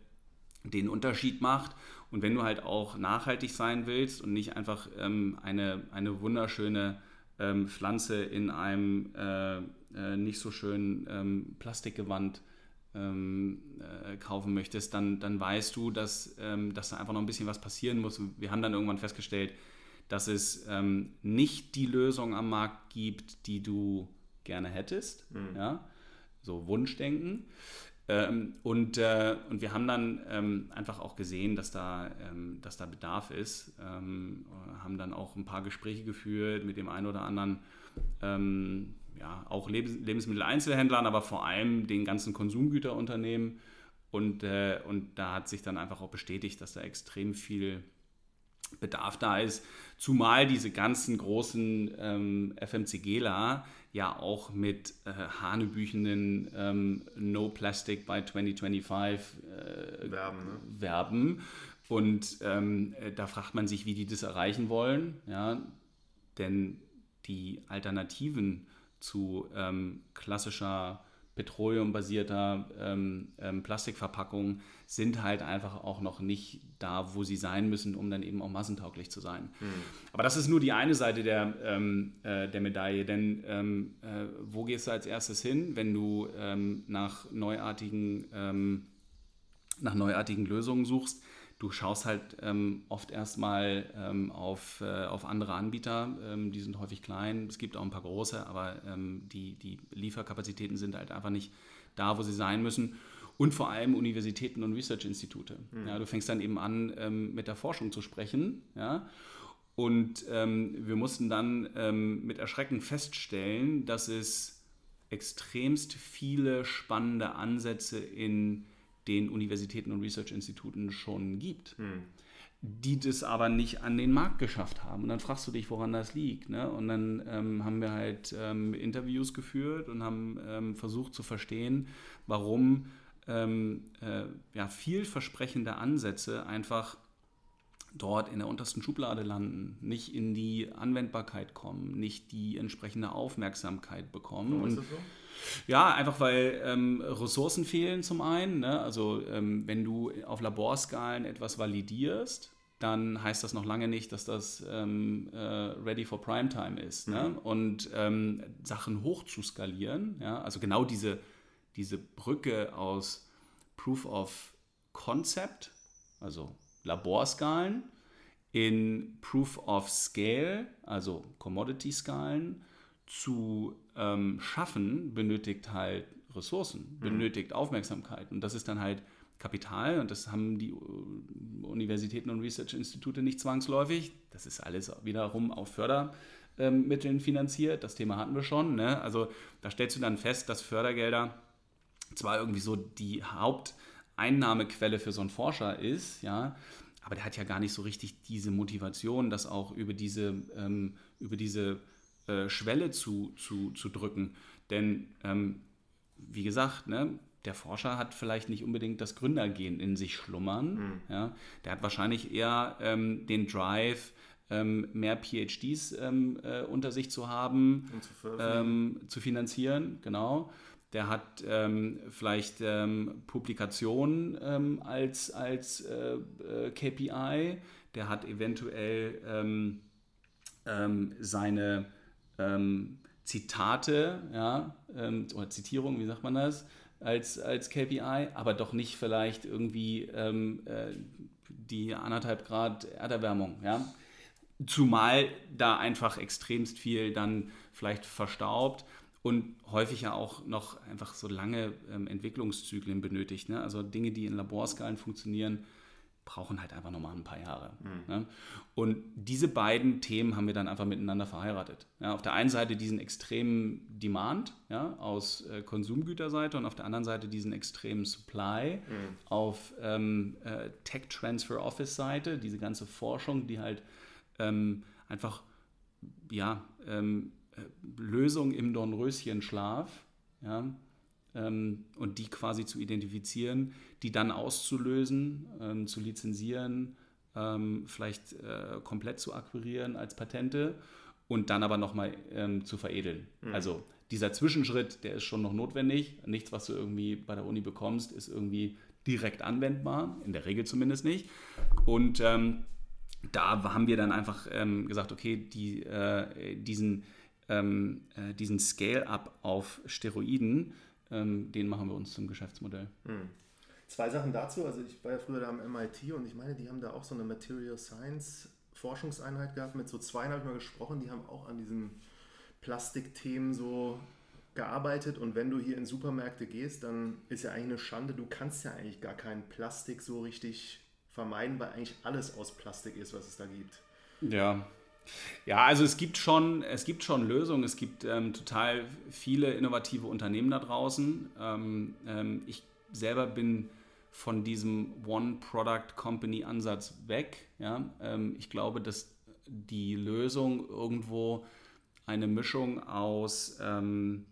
den Unterschied macht. Und wenn du halt auch nachhaltig sein willst und nicht einfach ähm, eine, eine wunderschöne ähm, Pflanze in einem äh, äh, nicht so schönen ähm, Plastikgewand ähm, äh, kaufen möchtest, dann, dann weißt du, dass, ähm, dass da einfach noch ein bisschen was passieren muss. Wir haben dann irgendwann festgestellt, dass es ähm, nicht die Lösung am Markt gibt, die du gerne hättest. Mhm. Ja? So Wunschdenken. Ähm, und, äh, und wir haben dann ähm, einfach auch gesehen, dass da, ähm, dass da Bedarf ist. Ähm, haben dann auch ein paar Gespräche geführt mit dem einen oder anderen, ähm, ja, auch Lebens Lebensmitteleinzelhändlern, aber vor allem den ganzen Konsumgüterunternehmen. Und, äh, und da hat sich dann einfach auch bestätigt, dass da extrem viel Bedarf da ist. Zumal diese ganzen großen ähm, FMCGler ja auch mit äh, hanebüchenden ähm, No Plastic by 2025 äh, werben, ne? werben. Und ähm, äh, da fragt man sich, wie die das erreichen wollen. Ja? Denn die Alternativen zu ähm, klassischer petroleumbasierter ähm, ähm, Plastikverpackung sind halt einfach auch noch nicht da, wo sie sein müssen, um dann eben auch massentauglich zu sein. Mhm. Aber das ist nur die eine Seite der, ähm, äh, der Medaille, denn ähm, äh, wo gehst du als erstes hin, wenn du ähm, nach neuartigen, ähm, nach neuartigen Lösungen suchst? Du schaust halt ähm, oft erstmal ähm, auf, äh, auf andere Anbieter, ähm, die sind häufig klein, es gibt auch ein paar große, aber ähm, die, die Lieferkapazitäten sind halt einfach nicht da, wo sie sein müssen. Und vor allem Universitäten und Research-Institute. Mhm. Ja, du fängst dann eben an, ähm, mit der Forschung zu sprechen. Ja? Und ähm, wir mussten dann mit Erschrecken feststellen, dass es extremst viele spannende Ansätze in den Universitäten und Research-Instituten schon gibt. Hm. Die das aber nicht an den Markt geschafft haben. Und dann fragst du dich, woran das liegt. Ne? Und dann ähm, haben wir halt ähm, Interviews geführt und haben ähm, versucht zu verstehen, warum ähm, äh, ja, vielversprechende Ansätze einfach dort in der untersten Schublade landen, nicht in die Anwendbarkeit kommen, nicht die entsprechende Aufmerksamkeit bekommen. Warum ist das so? Ja, einfach weil ähm, Ressourcen fehlen zum einen. Ne? Also ähm, wenn du auf Laborskalen etwas validierst, dann heißt das noch lange nicht, dass das ähm, äh, ready for Primetime ist. Ne? Mhm. Und ähm, Sachen hoch zu skalieren, ja? also genau diese, diese Brücke aus Proof of Concept, also Laborskalen, in Proof of Scale, also Commodity-Skalen, zu ähm, schaffen, benötigt halt Ressourcen, mhm. benötigt Aufmerksamkeit. Und das ist dann halt Kapital und das haben die Universitäten und Research-Institute nicht zwangsläufig. Das ist alles wiederum auf Fördermitteln finanziert. Das Thema hatten wir schon. Ne? Also da stellst du dann fest, dass Fördergelder zwar irgendwie so die Haupteinnahmequelle für so einen Forscher ist, ja, aber der hat ja gar nicht so richtig diese Motivation, das auch über diese, ähm, über diese äh, Schwelle zu, zu, zu drücken. Denn ähm, wie gesagt, ne, der Forscher hat vielleicht nicht unbedingt das Gründergehen in sich schlummern. Mhm. Ja? Der hat wahrscheinlich eher ähm, den Drive, ähm, mehr PhDs ähm, äh, unter sich zu haben, zu, ähm, zu, finanzieren, genau. Der hat ähm, vielleicht ähm, Publikationen ähm, als, als äh, äh, KPI. Der hat eventuell seine Zitate ja, oder Zitierungen, wie sagt man das? als, als KPI, aber doch nicht vielleicht irgendwie ähm, äh, die anderthalb Grad Erderwärmung. Ja? Zumal da einfach extremst viel dann vielleicht verstaubt und häufig ja auch noch einfach so lange ähm, Entwicklungszyklen benötigt. Ne? Also Dinge, die in Laborskalen funktionieren, brauchen halt einfach nochmal ein paar Jahre. Mhm. Ne? Und diese beiden Themen haben wir dann einfach miteinander verheiratet. Ja, auf der einen Seite diesen extremen Demand ja, aus äh, Konsumgüterseite und auf der anderen Seite diesen extremen Supply mhm. auf ähm, äh, Tech Transfer Office Seite, diese ganze Forschung, die halt ähm, einfach ja, ähm, äh, Lösung im Dornröschenschlaf ja, ähm, und die quasi zu identifizieren, die dann auszulösen, ähm, zu lizenzieren, ähm, vielleicht äh, komplett zu akquirieren als Patente und dann aber nochmal ähm, zu veredeln. Mhm. Also dieser Zwischenschritt, der ist schon noch notwendig. Nichts, was du irgendwie bei der Uni bekommst, ist irgendwie direkt anwendbar, in der Regel zumindest nicht. Und ähm, da haben wir dann einfach ähm, gesagt, okay, die, äh, diesen, ähm, äh, diesen Scale-up auf Steroiden, ähm, den machen wir uns zum Geschäftsmodell. Mhm. Zwei Sachen dazu. Also ich war ja früher da am MIT und ich meine, die haben da auch so eine Material Science Forschungseinheit gehabt. Mit so zwei habe ich mal gesprochen, die haben auch an diesen Plastikthemen so gearbeitet und wenn du hier in Supermärkte gehst, dann ist ja eigentlich eine Schande, du kannst ja eigentlich gar kein Plastik so richtig vermeiden, weil eigentlich alles aus Plastik ist, was es da gibt. Ja. Ja, also es gibt schon, es gibt schon Lösungen, es gibt ähm, total viele innovative Unternehmen da draußen. Ähm, ähm, ich selber bin von diesem One-Product-Company-Ansatz weg. Ja? Ähm, ich glaube, dass die Lösung irgendwo eine Mischung aus ähm,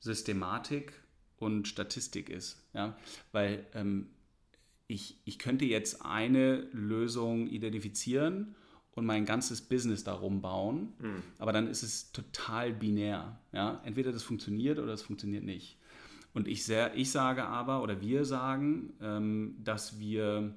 Systematik und Statistik ist. Ja? Weil ähm, ich, ich könnte jetzt eine Lösung identifizieren und mein ganzes Business darum bauen, mhm. aber dann ist es total binär. Ja? Entweder das funktioniert oder es funktioniert nicht. Und ich, sehr, ich sage aber, oder wir sagen, ähm, dass wir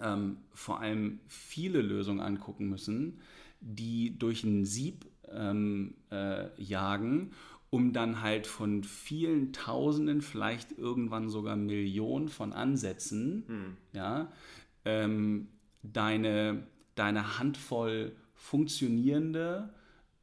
ähm, vor allem viele Lösungen angucken müssen, die durch ein Sieb ähm, äh, jagen, um dann halt von vielen Tausenden, vielleicht irgendwann sogar Millionen von Ansätzen, hm. ja, ähm, deine, Handvoll funktionierende,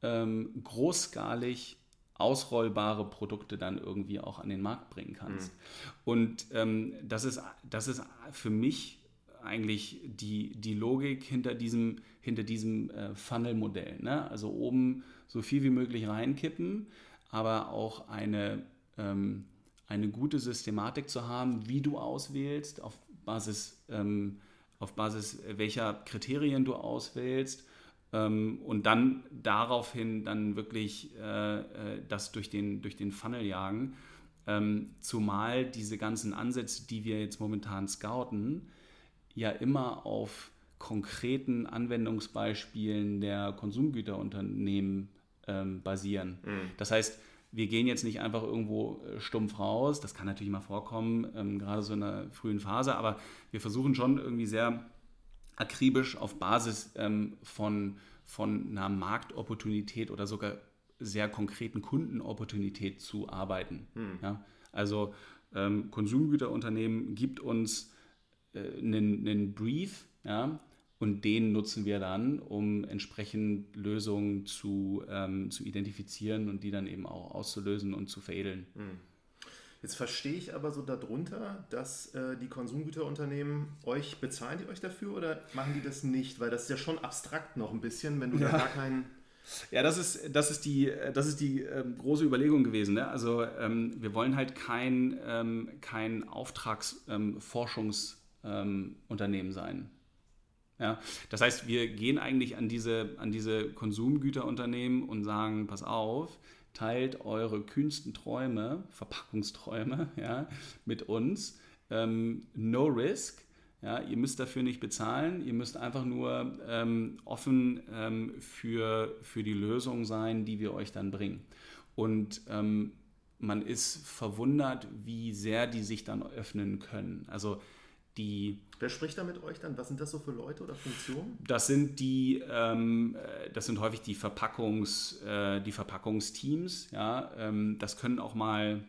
ähm, großskalig ausrollbare Produkte dann irgendwie auch an den Markt bringen kannst. Mhm. Und ähm, das, ist, das ist für mich eigentlich die, die Logik hinter diesem, hinter diesem äh, Funnel-Modell. Ne? Also oben so viel wie möglich reinkippen, aber auch eine, ähm, eine gute Systematik zu haben, wie du auswählst, auf Basis, ähm, auf Basis welcher Kriterien du auswählst ähm, und dann daraufhin dann wirklich äh, äh, das durch den, durch den Funnel jagen. Ähm, zumal diese ganzen Ansätze, die wir jetzt momentan scouten, ja immer auf konkreten Anwendungsbeispielen der Konsumgüterunternehmen ähm, basieren. Mhm. Das heißt, wir gehen jetzt nicht einfach irgendwo äh, stumpf raus, das kann natürlich mal vorkommen, ähm, gerade so in der frühen Phase, aber wir versuchen schon irgendwie sehr akribisch auf Basis ähm, von, von einer Marktopportunität oder sogar sehr konkreten Kundenopportunität zu arbeiten. Hm. Ja? Also ähm, Konsumgüterunternehmen gibt uns äh, einen, einen Brief, ja, und den nutzen wir dann, um entsprechend Lösungen zu, ähm, zu identifizieren und die dann eben auch auszulösen und zu veredeln. Hm. Jetzt verstehe ich aber so darunter, dass äh, die Konsumgüterunternehmen euch bezahlen die euch dafür oder machen die das nicht? Weil das ist ja schon abstrakt noch ein bisschen, wenn du ja. da gar keinen. Ja, das ist, das ist die, das ist die ähm, große Überlegung gewesen. Ne? Also ähm, wir wollen halt kein, ähm, kein Auftragsforschungsunternehmen ähm, sein. Ja, das heißt, wir gehen eigentlich an diese, an diese Konsumgüterunternehmen und sagen, pass auf, teilt eure kühnsten Träume, Verpackungsträume, ja, mit uns. Ähm, no risk. Ja, ihr müsst dafür nicht bezahlen, ihr müsst einfach nur ähm, offen ähm, für, für die Lösung sein, die wir euch dann bringen. Und ähm, man ist verwundert, wie sehr die sich dann öffnen können. Also die. Wer spricht da mit euch dann? Was sind das so für Leute oder Funktionen? Das sind die, ähm, das sind häufig die Verpackungs, äh, die Verpackungsteams. Ja, ähm, das können auch mal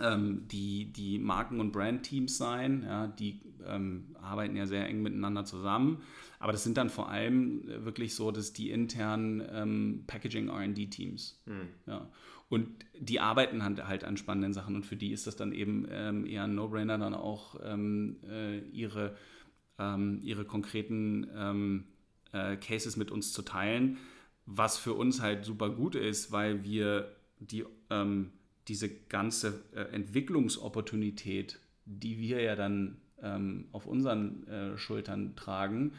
ähm, die, die Marken- und Brandteams sein. Ja, die ähm, arbeiten ja sehr eng miteinander zusammen. Aber das sind dann vor allem wirklich so, dass die internen ähm, Packaging R&D-Teams. Hm. Ja. Und die arbeiten halt an spannenden Sachen und für die ist das dann eben ähm, eher ein No-Brainer, dann auch ähm, äh, ihre, ähm, ihre konkreten ähm, äh, Cases mit uns zu teilen, was für uns halt super gut ist, weil wir die, ähm, diese ganze äh, Entwicklungsopportunität, die wir ja dann ähm, auf unseren äh, Schultern tragen,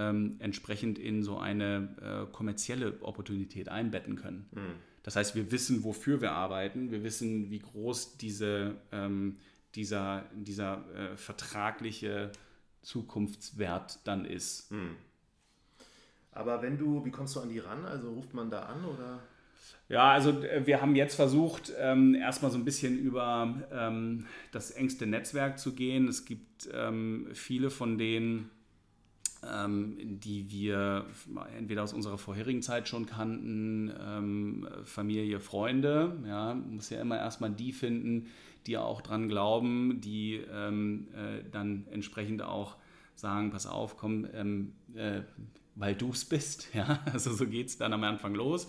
entsprechend in so eine äh, kommerzielle Opportunität einbetten können. Mhm. Das heißt, wir wissen, wofür wir arbeiten, wir wissen, wie groß diese, ähm, dieser, dieser äh, vertragliche Zukunftswert dann ist. Hm. Aber wenn du, wie kommst du an die ran? Also ruft man da an oder? Ja, also äh, wir haben jetzt versucht, ähm, erstmal so ein bisschen über ähm, das engste Netzwerk zu gehen. Es gibt ähm, viele von denen, die wir entweder aus unserer vorherigen Zeit schon kannten, ähm, Familie, Freunde. Ja, muss ja immer erstmal die finden, die auch dran glauben, die ähm, äh, dann entsprechend auch sagen, pass auf, komm, ähm, äh, weil du es bist. Ja, also so geht es dann am Anfang los.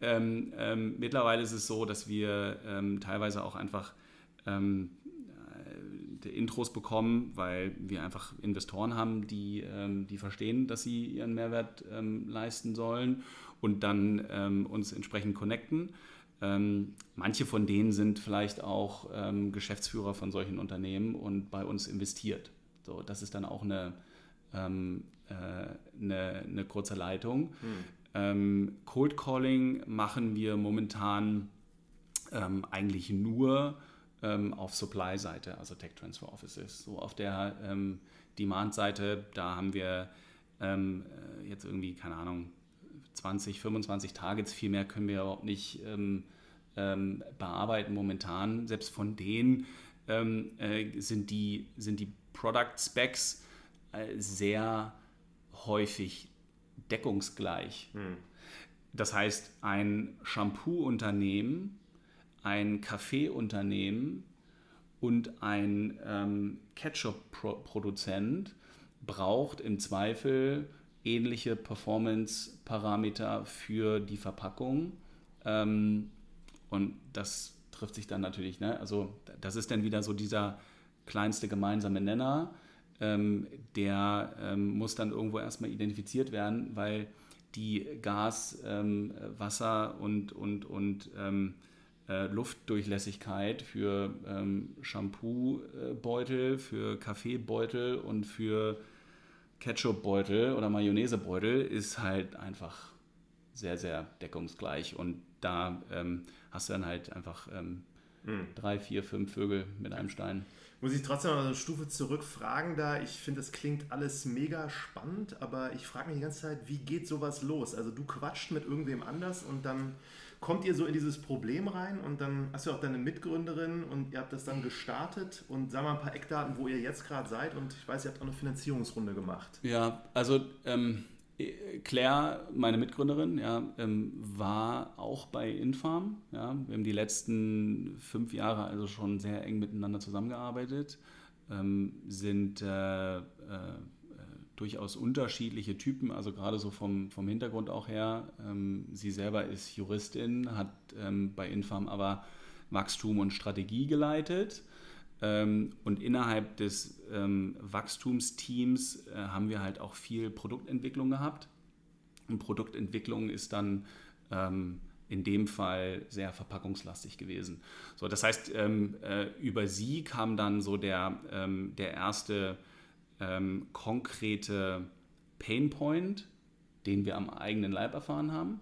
Ähm, ähm, mittlerweile ist es so, dass wir teilweise auch einfach Intros bekommen, weil wir einfach Investoren haben, die, ähm, die verstehen, dass sie ihren Mehrwert ähm, leisten sollen und dann ähm, uns entsprechend connecten. Ähm, manche von denen sind vielleicht auch ähm, Geschäftsführer von solchen Unternehmen und bei uns investiert. So, das ist dann auch eine, ähm, äh, eine, eine, kurze Leitung. Hm. Cold Calling machen wir momentan eigentlich nur ähm, auf Supply-Seite, also Tech Transfer Offices. So auf der ähm, Demand-Seite, da haben wir ähm, äh, jetzt irgendwie, keine Ahnung, 20, 25 Targets, viel mehr können wir überhaupt nicht ähm, ähm, bearbeiten momentan. Selbst von denen ähm, äh, sind, die, sind die Product Specs äh, sehr häufig deckungsgleich. Hm. Das heißt, ein Shampoo-Unternehmen ein Kaffeeunternehmen und ein ähm, Ketchup-Produzent braucht im Zweifel ähnliche Performance-Parameter für die Verpackung. Ähm, und das trifft sich dann natürlich. Ne? Also das ist dann wieder so dieser kleinste gemeinsame Nenner. Ähm, der ähm, muss dann irgendwo erstmal identifiziert werden, weil die Gas, ähm, Wasser und, und, und ähm, äh, Luftdurchlässigkeit für ähm, Shampoo-Beutel, für Kaffeebeutel und für Ketchup-Beutel oder Mayonnaise-Beutel ist halt einfach sehr, sehr deckungsgleich. Und da ähm, hast du dann halt einfach ähm, hm. drei, vier, fünf Vögel mit einem Stein. Muss ich trotzdem noch eine Stufe zurückfragen da? Ich finde, das klingt alles mega spannend, aber ich frage mich die ganze Zeit, wie geht sowas los? Also du quatscht mit irgendwem anders und dann kommt ihr so in dieses Problem rein und dann hast du auch deine Mitgründerin und ihr habt das dann gestartet und sag mal ein paar Eckdaten, wo ihr jetzt gerade seid und ich weiß, ihr habt auch eine Finanzierungsrunde gemacht. Ja, also ähm, Claire, meine Mitgründerin, ja, ähm, war auch bei Infarm. Ja. Wir haben die letzten fünf Jahre also schon sehr eng miteinander zusammengearbeitet, ähm, sind äh, äh, durchaus unterschiedliche Typen, also gerade so vom, vom Hintergrund auch her. Ähm, sie selber ist Juristin, hat ähm, bei Infarm aber Wachstum und Strategie geleitet. Ähm, und innerhalb des ähm, Wachstumsteams äh, haben wir halt auch viel Produktentwicklung gehabt. Und Produktentwicklung ist dann ähm, in dem Fall sehr verpackungslastig gewesen. So, das heißt, ähm, äh, über sie kam dann so der, ähm, der erste ähm, konkrete Painpoint, den wir am eigenen Leib erfahren haben.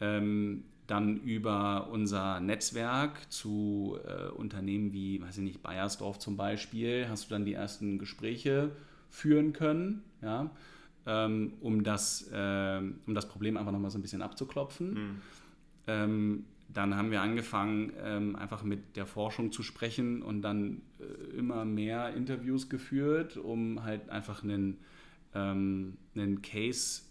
Ähm, dann über unser Netzwerk zu äh, Unternehmen wie, weiß ich nicht, Bayersdorf zum Beispiel, hast du dann die ersten Gespräche führen können, ja, ähm, um, das, äh, um das Problem einfach nochmal so ein bisschen abzuklopfen. Mhm. Dann haben wir angefangen, ähm, einfach mit der Forschung zu sprechen und dann äh, immer mehr Interviews geführt, um halt einfach einen, ähm, einen Case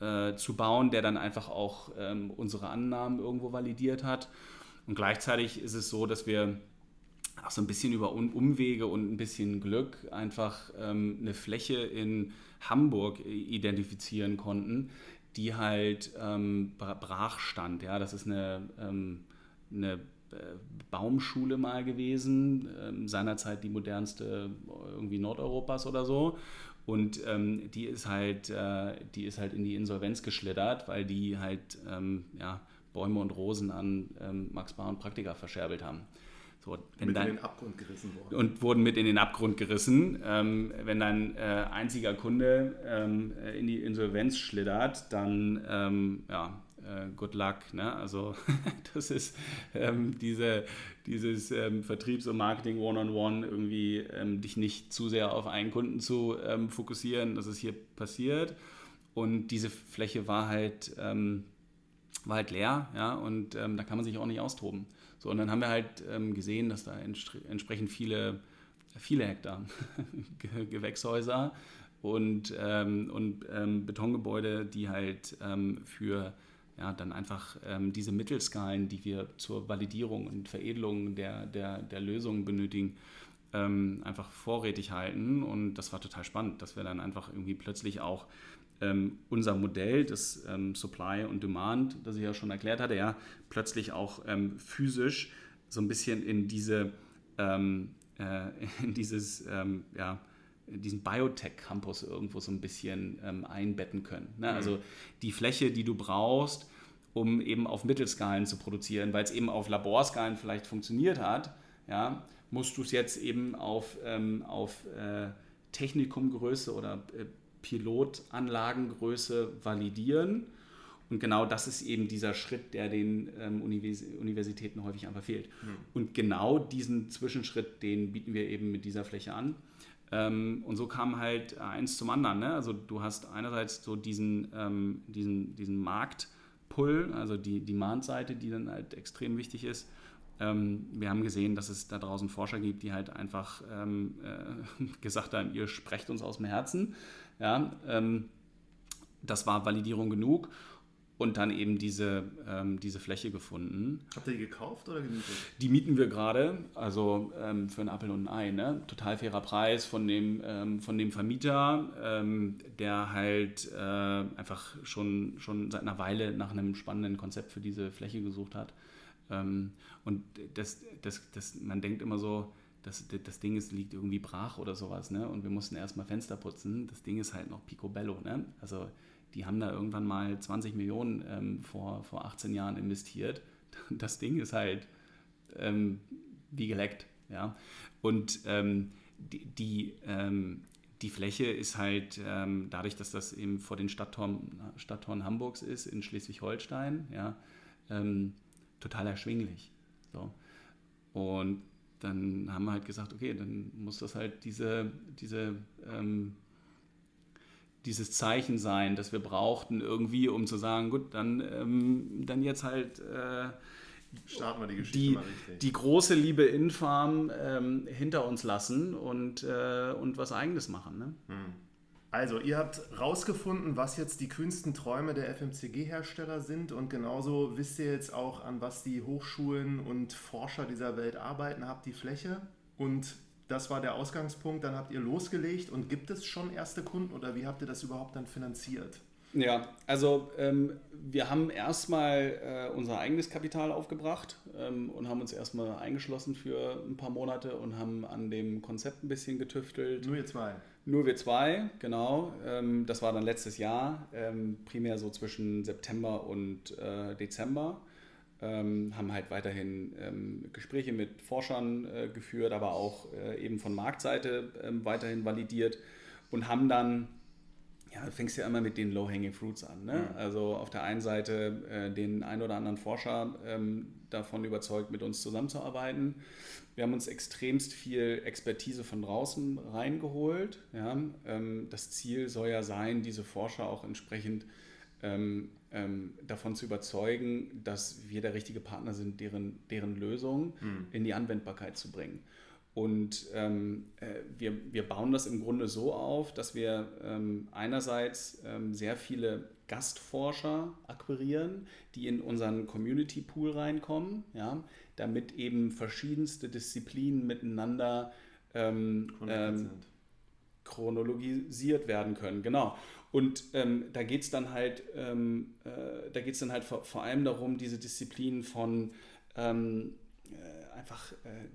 äh, zu bauen, der dann einfach auch ähm, unsere Annahmen irgendwo validiert hat. Und gleichzeitig ist es so, dass wir auch so ein bisschen über Umwege und ein bisschen Glück einfach eine Fläche in Hamburg identifizieren konnten, die halt ähm, brach stand. Ja, das ist eine, ähm, eine äh, Baumschule mal gewesen, ähm, seinerzeit die modernste irgendwie Nordeuropas oder so. Und ähm, die ist halt, äh, die ist halt in die Insolvenz geschlittert, weil die halt ähm, ja, Bäume und Rosen an ähm, Max Bar und Praktika verscherbelt haben. So, mit dann, in den Abgrund gerissen worden. Und wurden mit in den Abgrund gerissen. Ähm, wenn dein äh, einziger Kunde ähm, in die Insolvenz schlittert, dann ähm, ja, äh, good luck. Ne? Also das ist ähm, diese, dieses ähm, Vertriebs- und Marketing One-on-One, irgendwie ähm, dich nicht zu sehr auf einen Kunden zu fokussieren, das ist hier passiert. Und diese Fläche war halt, war halt leer, ja, und da kann man sich auch nicht austoben. So, und dann haben wir halt gesehen, dass da entsprechend viele, viele Hektar Gewächshäuser und, und Betongebäude, die halt für ja, dann einfach ähm, diese Mittelskalen, die wir zur Validierung und Veredelung der, der, der Lösungen benötigen, ähm, einfach vorrätig halten. Und das war total spannend, dass wir dann einfach irgendwie plötzlich auch ähm, unser Modell des ähm, Supply und Demand, das ich ja schon erklärt hatte, ja, plötzlich auch ähm, physisch so ein bisschen in diese, ähm, äh, in dieses, ja, diesen Biotech-Campus irgendwo so ein bisschen ähm, einbetten können. Ne? Mhm. Also die Fläche, die du brauchst, um eben auf Mittelskalen zu produzieren, weil es eben auf Laborskalen vielleicht funktioniert hat, ja, musst du es jetzt eben auf, ähm, auf äh, Technikumgröße oder äh, Pilotanlagengröße validieren. Und genau das ist eben dieser Schritt, der den ähm, Univers Universitäten häufig einfach fehlt. Mhm. Und genau diesen Zwischenschritt, den bieten wir eben mit dieser Fläche an. Ähm, und so kam halt eins zum anderen. Ne? Also du hast einerseits so diesen, ähm, diesen, diesen Marktpull, also die Demand-Seite, die dann halt extrem wichtig ist. Ähm, wir haben gesehen, dass es da draußen Forscher gibt, die halt einfach ähm, äh, gesagt haben, ihr sprecht uns aus dem Herzen. Ja, ähm, das war Validierung genug und dann eben diese, ähm, diese Fläche gefunden. Habt ihr die gekauft oder gemietet? Die mieten wir gerade, also ähm, für einen Appel und ein Ei. Ne? Total fairer Preis von dem, ähm, von dem Vermieter, ähm, der halt äh, einfach schon, schon seit einer Weile nach einem spannenden Konzept für diese Fläche gesucht hat. Ähm, und das, das, das, man denkt immer so, das, das Ding ist, liegt irgendwie brach oder sowas. Ne? Und wir mussten erstmal Fenster putzen. Das Ding ist halt noch picobello. Ne? Also die haben da irgendwann mal 20 Millionen ähm, vor, vor 18 Jahren investiert. Das Ding ist halt ähm, wie geleckt. Ja? Und ähm, die, die, ähm, die, Fläche ist halt ähm, dadurch, dass das eben vor den Stadttoren, Hamburgs ist, in Schleswig-Holstein, ja, ähm, total erschwinglich. So. Und dann haben wir halt gesagt, okay, dann muss das halt diese, diese dieses Zeichen sein, das wir brauchten irgendwie, um zu sagen, gut, dann, ähm, dann jetzt halt äh, starten wir die Geschichte die, mal richtig. Die große Liebe Infarm ähm, hinter uns lassen und, äh, und was Eigenes machen. Ne? Hm. Also, ihr habt rausgefunden, was jetzt die kühnsten Träume der FMCG-Hersteller sind und genauso wisst ihr jetzt auch, an was die Hochschulen und Forscher dieser Welt arbeiten, habt die Fläche und das war der Ausgangspunkt, dann habt ihr losgelegt und gibt es schon erste Kunden oder wie habt ihr das überhaupt dann finanziert? Ja, also ähm, wir haben erstmal äh, unser eigenes Kapital aufgebracht ähm, und haben uns erstmal eingeschlossen für ein paar Monate und haben an dem Konzept ein bisschen getüftelt. Nur ihr zwei? Nur wir zwei, genau. Ähm, das war dann letztes Jahr, ähm, primär so zwischen September und äh, Dezember. Ähm, haben halt weiterhin Gespräche mit Forschern äh, geführt, aber auch äh, eben von Marktseite weiterhin validiert und haben dann ja, du fängst ja immer mit den Low-Hanging Fruits an. Ne? Mhm. Also auf der einen Seite den ein oder anderen Forscher davon überzeugt, mit uns zusammenzuarbeiten. Wir haben uns extremst viel Expertise von draußen reingeholt. Ja? Ähm, das Ziel soll ja sein, diese Forscher auch entsprechend ähm, ähm davon zu überzeugen, dass wir der richtige Partner sind, deren, deren Lösung mhm. in die Anwendbarkeit zu bringen. Und ähm, äh, wir, wir bauen das im Grunde so auf, dass wir ähm, einerseits ähm, sehr viele Gastforscher akquirieren, die in unseren Community Pool reinkommen, ja, damit eben verschiedenste Disziplinen miteinander ähm, ähm, chronologisiert werden können. Genau. Und ähm, da geht es dann halt, äh, da geht dann halt vor, vor, allem darum, diese Disziplinen von äh, einfach äh,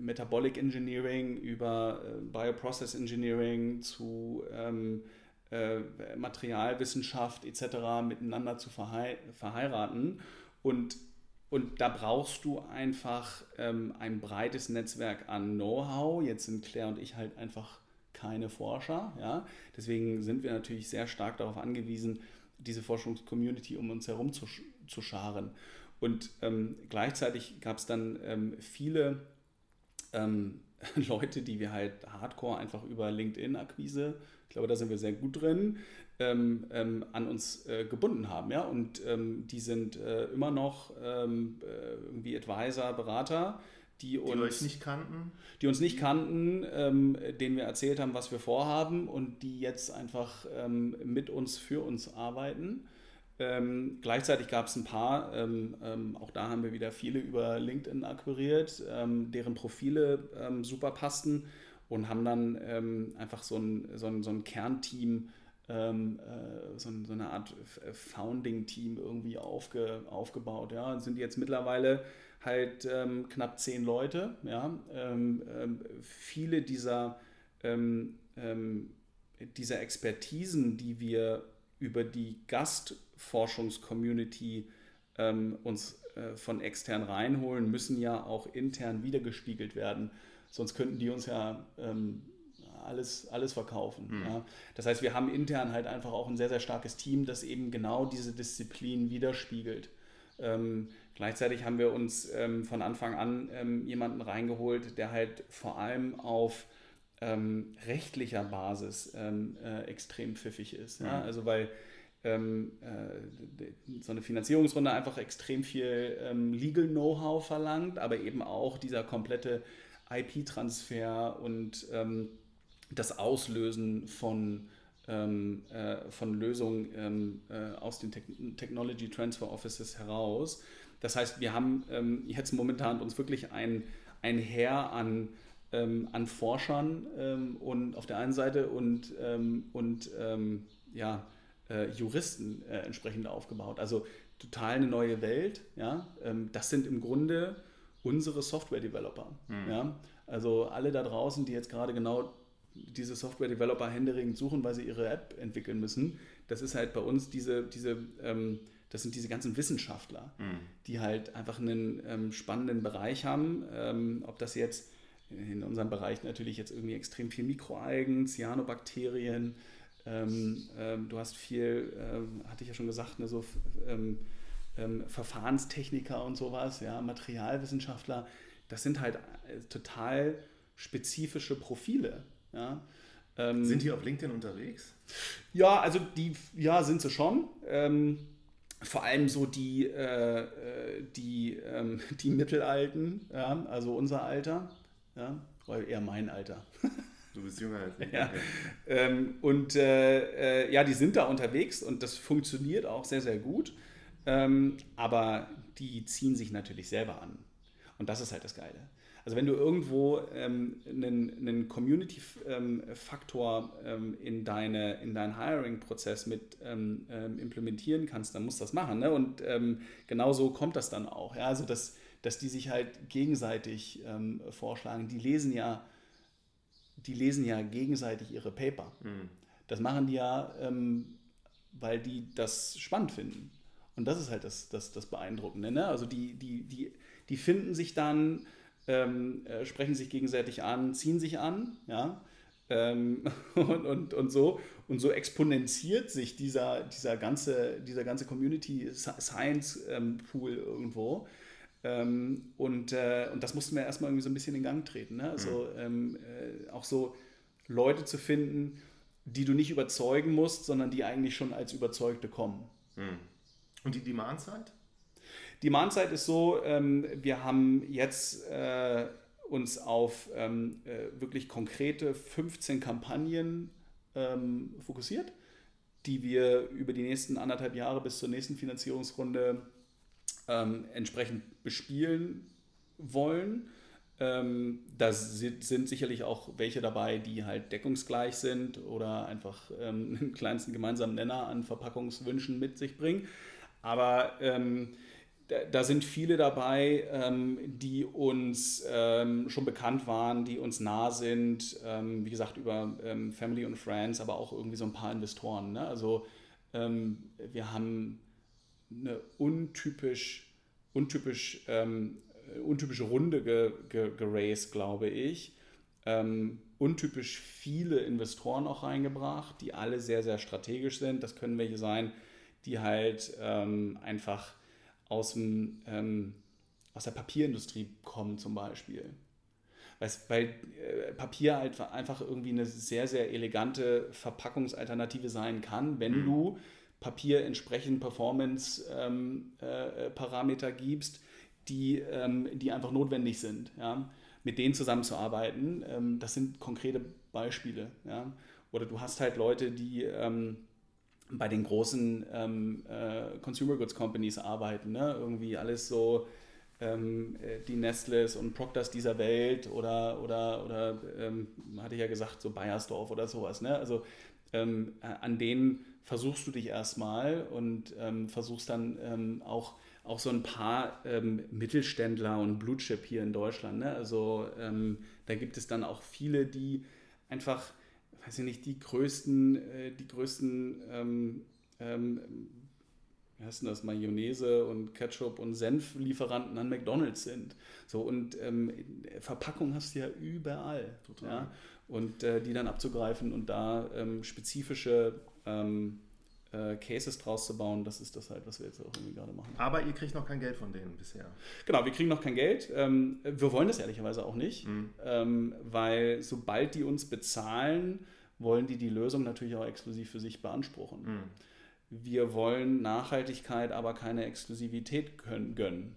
Metabolic Engineering über äh, Bioprocess Engineering zu ähm, äh, Materialwissenschaft etc. miteinander zu verhei verheiraten. Und, und da brauchst du einfach ähm, ein breites Netzwerk an Know-how. Jetzt sind Claire und ich halt einfach keine Forscher. Ja? Deswegen sind wir natürlich sehr stark darauf angewiesen, diese Forschungscommunity um uns herum zu, zu scharen. Und ähm, gleichzeitig gab es dann ähm, viele ähm, Leute, die wir halt hardcore einfach über LinkedIn-Akquise, ich glaube, da sind wir sehr gut drin, ähm, ähm, an uns äh, gebunden haben. Ja? Und ähm, die sind äh, immer noch ähm, äh, irgendwie Advisor, Berater, die, uns, die euch nicht kannten? Die uns nicht kannten, ähm, denen wir erzählt haben, was wir vorhaben und die jetzt einfach mit uns, für uns arbeiten. Ähm, gleichzeitig gab es ein paar, ähm, ähm, auch da haben wir wieder viele über LinkedIn akquiriert, ähm, deren Profile ähm, super passten und haben dann ähm, einfach so ein, so ein, so ein Kernteam, äh, so, ein, so, eine Art Founding-Team irgendwie aufge, aufgebaut. Ja. Und sind jetzt mittlerweile halt knapp zehn Leute. Ja. viele dieser, dieser Expertisen, die wir über die Gastforschungscommunity ähm, uns äh, von extern reinholen, müssen ja auch intern wiedergespiegelt werden. Sonst könnten die uns ja ähm, alles, alles verkaufen. Mhm. Ja. Das heißt, wir haben intern halt einfach auch ein sehr, sehr starkes Team, das eben genau diese Disziplin widerspiegelt. Ähm, gleichzeitig haben wir uns ähm, von Anfang an ähm, jemanden reingeholt, der halt vor allem auf ähm, rechtlicher Basis ähm, äh, extrem pfiffig ist. Ja? Also weil ähm, äh, so eine Finanzierungsrunde einfach extrem viel ähm, Legal Know-how verlangt, aber eben auch dieser komplette IP-Transfer und ähm, das Auslösen von ähm, äh, von Lösungen äh, aus den Te Technology Transfer Offices heraus. Das heißt, wir haben jetzt momentan uns wirklich ein, ein Heer an ähm, an Forschern ähm, und auf der einen Seite und, ähm, und ähm, ja, äh, Juristen äh, entsprechend aufgebaut. Also total eine neue Welt. Ja? Ähm, das sind im Grunde unsere Software-Developer. Mhm. Ja? Also alle da draußen, die jetzt gerade genau diese Software-Developer händeringend suchen, weil sie ihre App entwickeln müssen, das ist halt bei uns diese, diese ähm, das sind diese ganzen Wissenschaftler, mhm. die halt einfach einen ähm, spannenden Bereich haben. Ähm, ob das jetzt in unserem Bereich natürlich jetzt irgendwie extrem viel Mikroalgen, Cyanobakterien. Ähm, ähm, du hast viel, ähm, hatte ich ja schon gesagt, ne, so ähm, ähm, Verfahrenstechniker und sowas, ja, Materialwissenschaftler. Das sind halt äh, total spezifische Profile. Ja? Ähm, sind die auf LinkedIn unterwegs? Ja, also die, ja, sind sie schon. Vor allem so die, äh, äh die, die Mittelalten, ja, also unser Alter, ja, eher mein Alter. Du bist jünger als ich. ja. Ähm, und äh, äh, ja, die sind da unterwegs und das funktioniert auch sehr, sehr gut. Ähm, aber die ziehen sich natürlich selber an. Und das ist halt das Geile. Also wenn du irgendwo ähm, einen, einen Community-Faktor ähm, in, deine, in deinen Hiring-Prozess mit ähm, ähm, implementieren kannst, dann musst du das machen. Ne? Und ähm, genau so kommt das dann auch. Ja? Also dass, dass die sich halt gegenseitig ähm, vorschlagen. Die lesen ja, die lesen ja gegenseitig ihre Paper. Mhm. Das machen die ja, weil die das spannend finden. Und das ist halt das, das, das Beeindruckende. Ne? Also die, die, die, die finden sich dann ähm, äh, sprechen sich gegenseitig an, ziehen sich an, ja, ähm, und, und, und so. Und so exponentiert sich dieser, dieser, ganze, dieser ganze Community Science ähm, Pool irgendwo. Ähm, und, äh, und das mussten wir erstmal irgendwie so ein bisschen in Gang treten. Ne? Also mhm. äh, auch so Leute zu finden, die du nicht überzeugen musst, sondern die eigentlich schon als Überzeugte kommen. Mhm. Und die Demandzeit? Die Mahnzeit ist so, ähm, wir haben jetzt äh, uns auf ähm, äh, wirklich konkrete 15 Kampagnen ähm, fokussiert, die wir über die nächsten anderthalb Jahre bis zur nächsten Finanzierungsrunde ähm, entsprechend bespielen wollen. Ähm, da sind sicherlich auch welche dabei, die halt deckungsgleich sind oder einfach ähm, den kleinsten gemeinsamen Nenner an Verpackungswünschen mit sich bringen. Aber ähm, da, sind viele dabei, ähm, die uns ähm, schon bekannt waren, die uns nah sind, ähm, wie gesagt, über Family und Friends, aber auch irgendwie so ein paar Investoren. Ne? Also wir haben eine untypisch, untypisch, ähm, untypische Runde ge, ge, geraced, glaube ich. untypisch viele Investoren auch reingebracht, die alle sehr, sehr strategisch sind. Das können welche sein, die halt einfach aus, dem, ähm, aus der Papierindustrie kommen zum Beispiel. Weil äh, Papier halt einfach irgendwie eine sehr, sehr elegante Verpackungsalternative sein kann, wenn mhm. du Papier entsprechend Performance-Parameter ähm, äh, gibst, die, ähm, die einfach notwendig sind. Ja? Mit denen zusammenzuarbeiten, ähm, das sind konkrete Beispiele. Ja? Oder du hast halt Leute, die ähm, bei den großen ähm, äh, Consumer Goods Companies arbeiten. Ne? Irgendwie alles so ähm, äh, die Nestles und Proctors dieser Welt oder, oder, oder hatte ich ja gesagt, so Bayersdorf oder sowas. Ne? Also äh, an denen versuchst du dich erstmal und ähm, versuchst dann ähm, auch, auch so ein paar Mittelständler und Blue Chip hier in Deutschland. Ne? Also da gibt es dann auch viele, die einfach weiß ich nicht, die größten, äh, die größten, ähm, ähm, wie heißt denn das, Mayonnaise und Ketchup und Senflieferanten an McDonalds sind. So, und ähm, Verpackung hast du ja überall. Total. Ja? Und äh, die dann abzugreifen und da ähm, spezifische ähm, äh, Cases draus zu bauen, das ist das halt, was wir jetzt auch irgendwie gerade machen. Aber ihr kriegt noch kein Geld von denen bisher. Genau, wir kriegen noch kein Geld. Ähm, wir wollen das ehrlicherweise auch nicht, mhm. ähm, weil sobald die uns bezahlen, wollen die die Lösung natürlich auch exklusiv für sich beanspruchen. Mhm. Wir wollen Nachhaltigkeit, aber keine Exklusivität können, gönnen.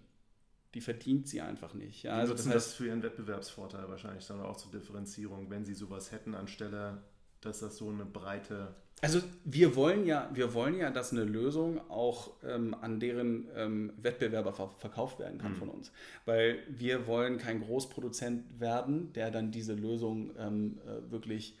Die verdient sie einfach nicht. Ja, die also nutzen das, heißt, das für ihren Wettbewerbsvorteil wahrscheinlich dann auch zur Differenzierung, wenn sie sowas hätten, anstelle, dass das so eine breite also wir wollen ja, wir wollen ja, dass eine Lösung auch ähm, an deren ähm, Wettbewerber ver verkauft werden kann mhm. von uns. Weil wir wollen kein Großproduzent werden, der dann diese Lösung ähm, äh, wirklich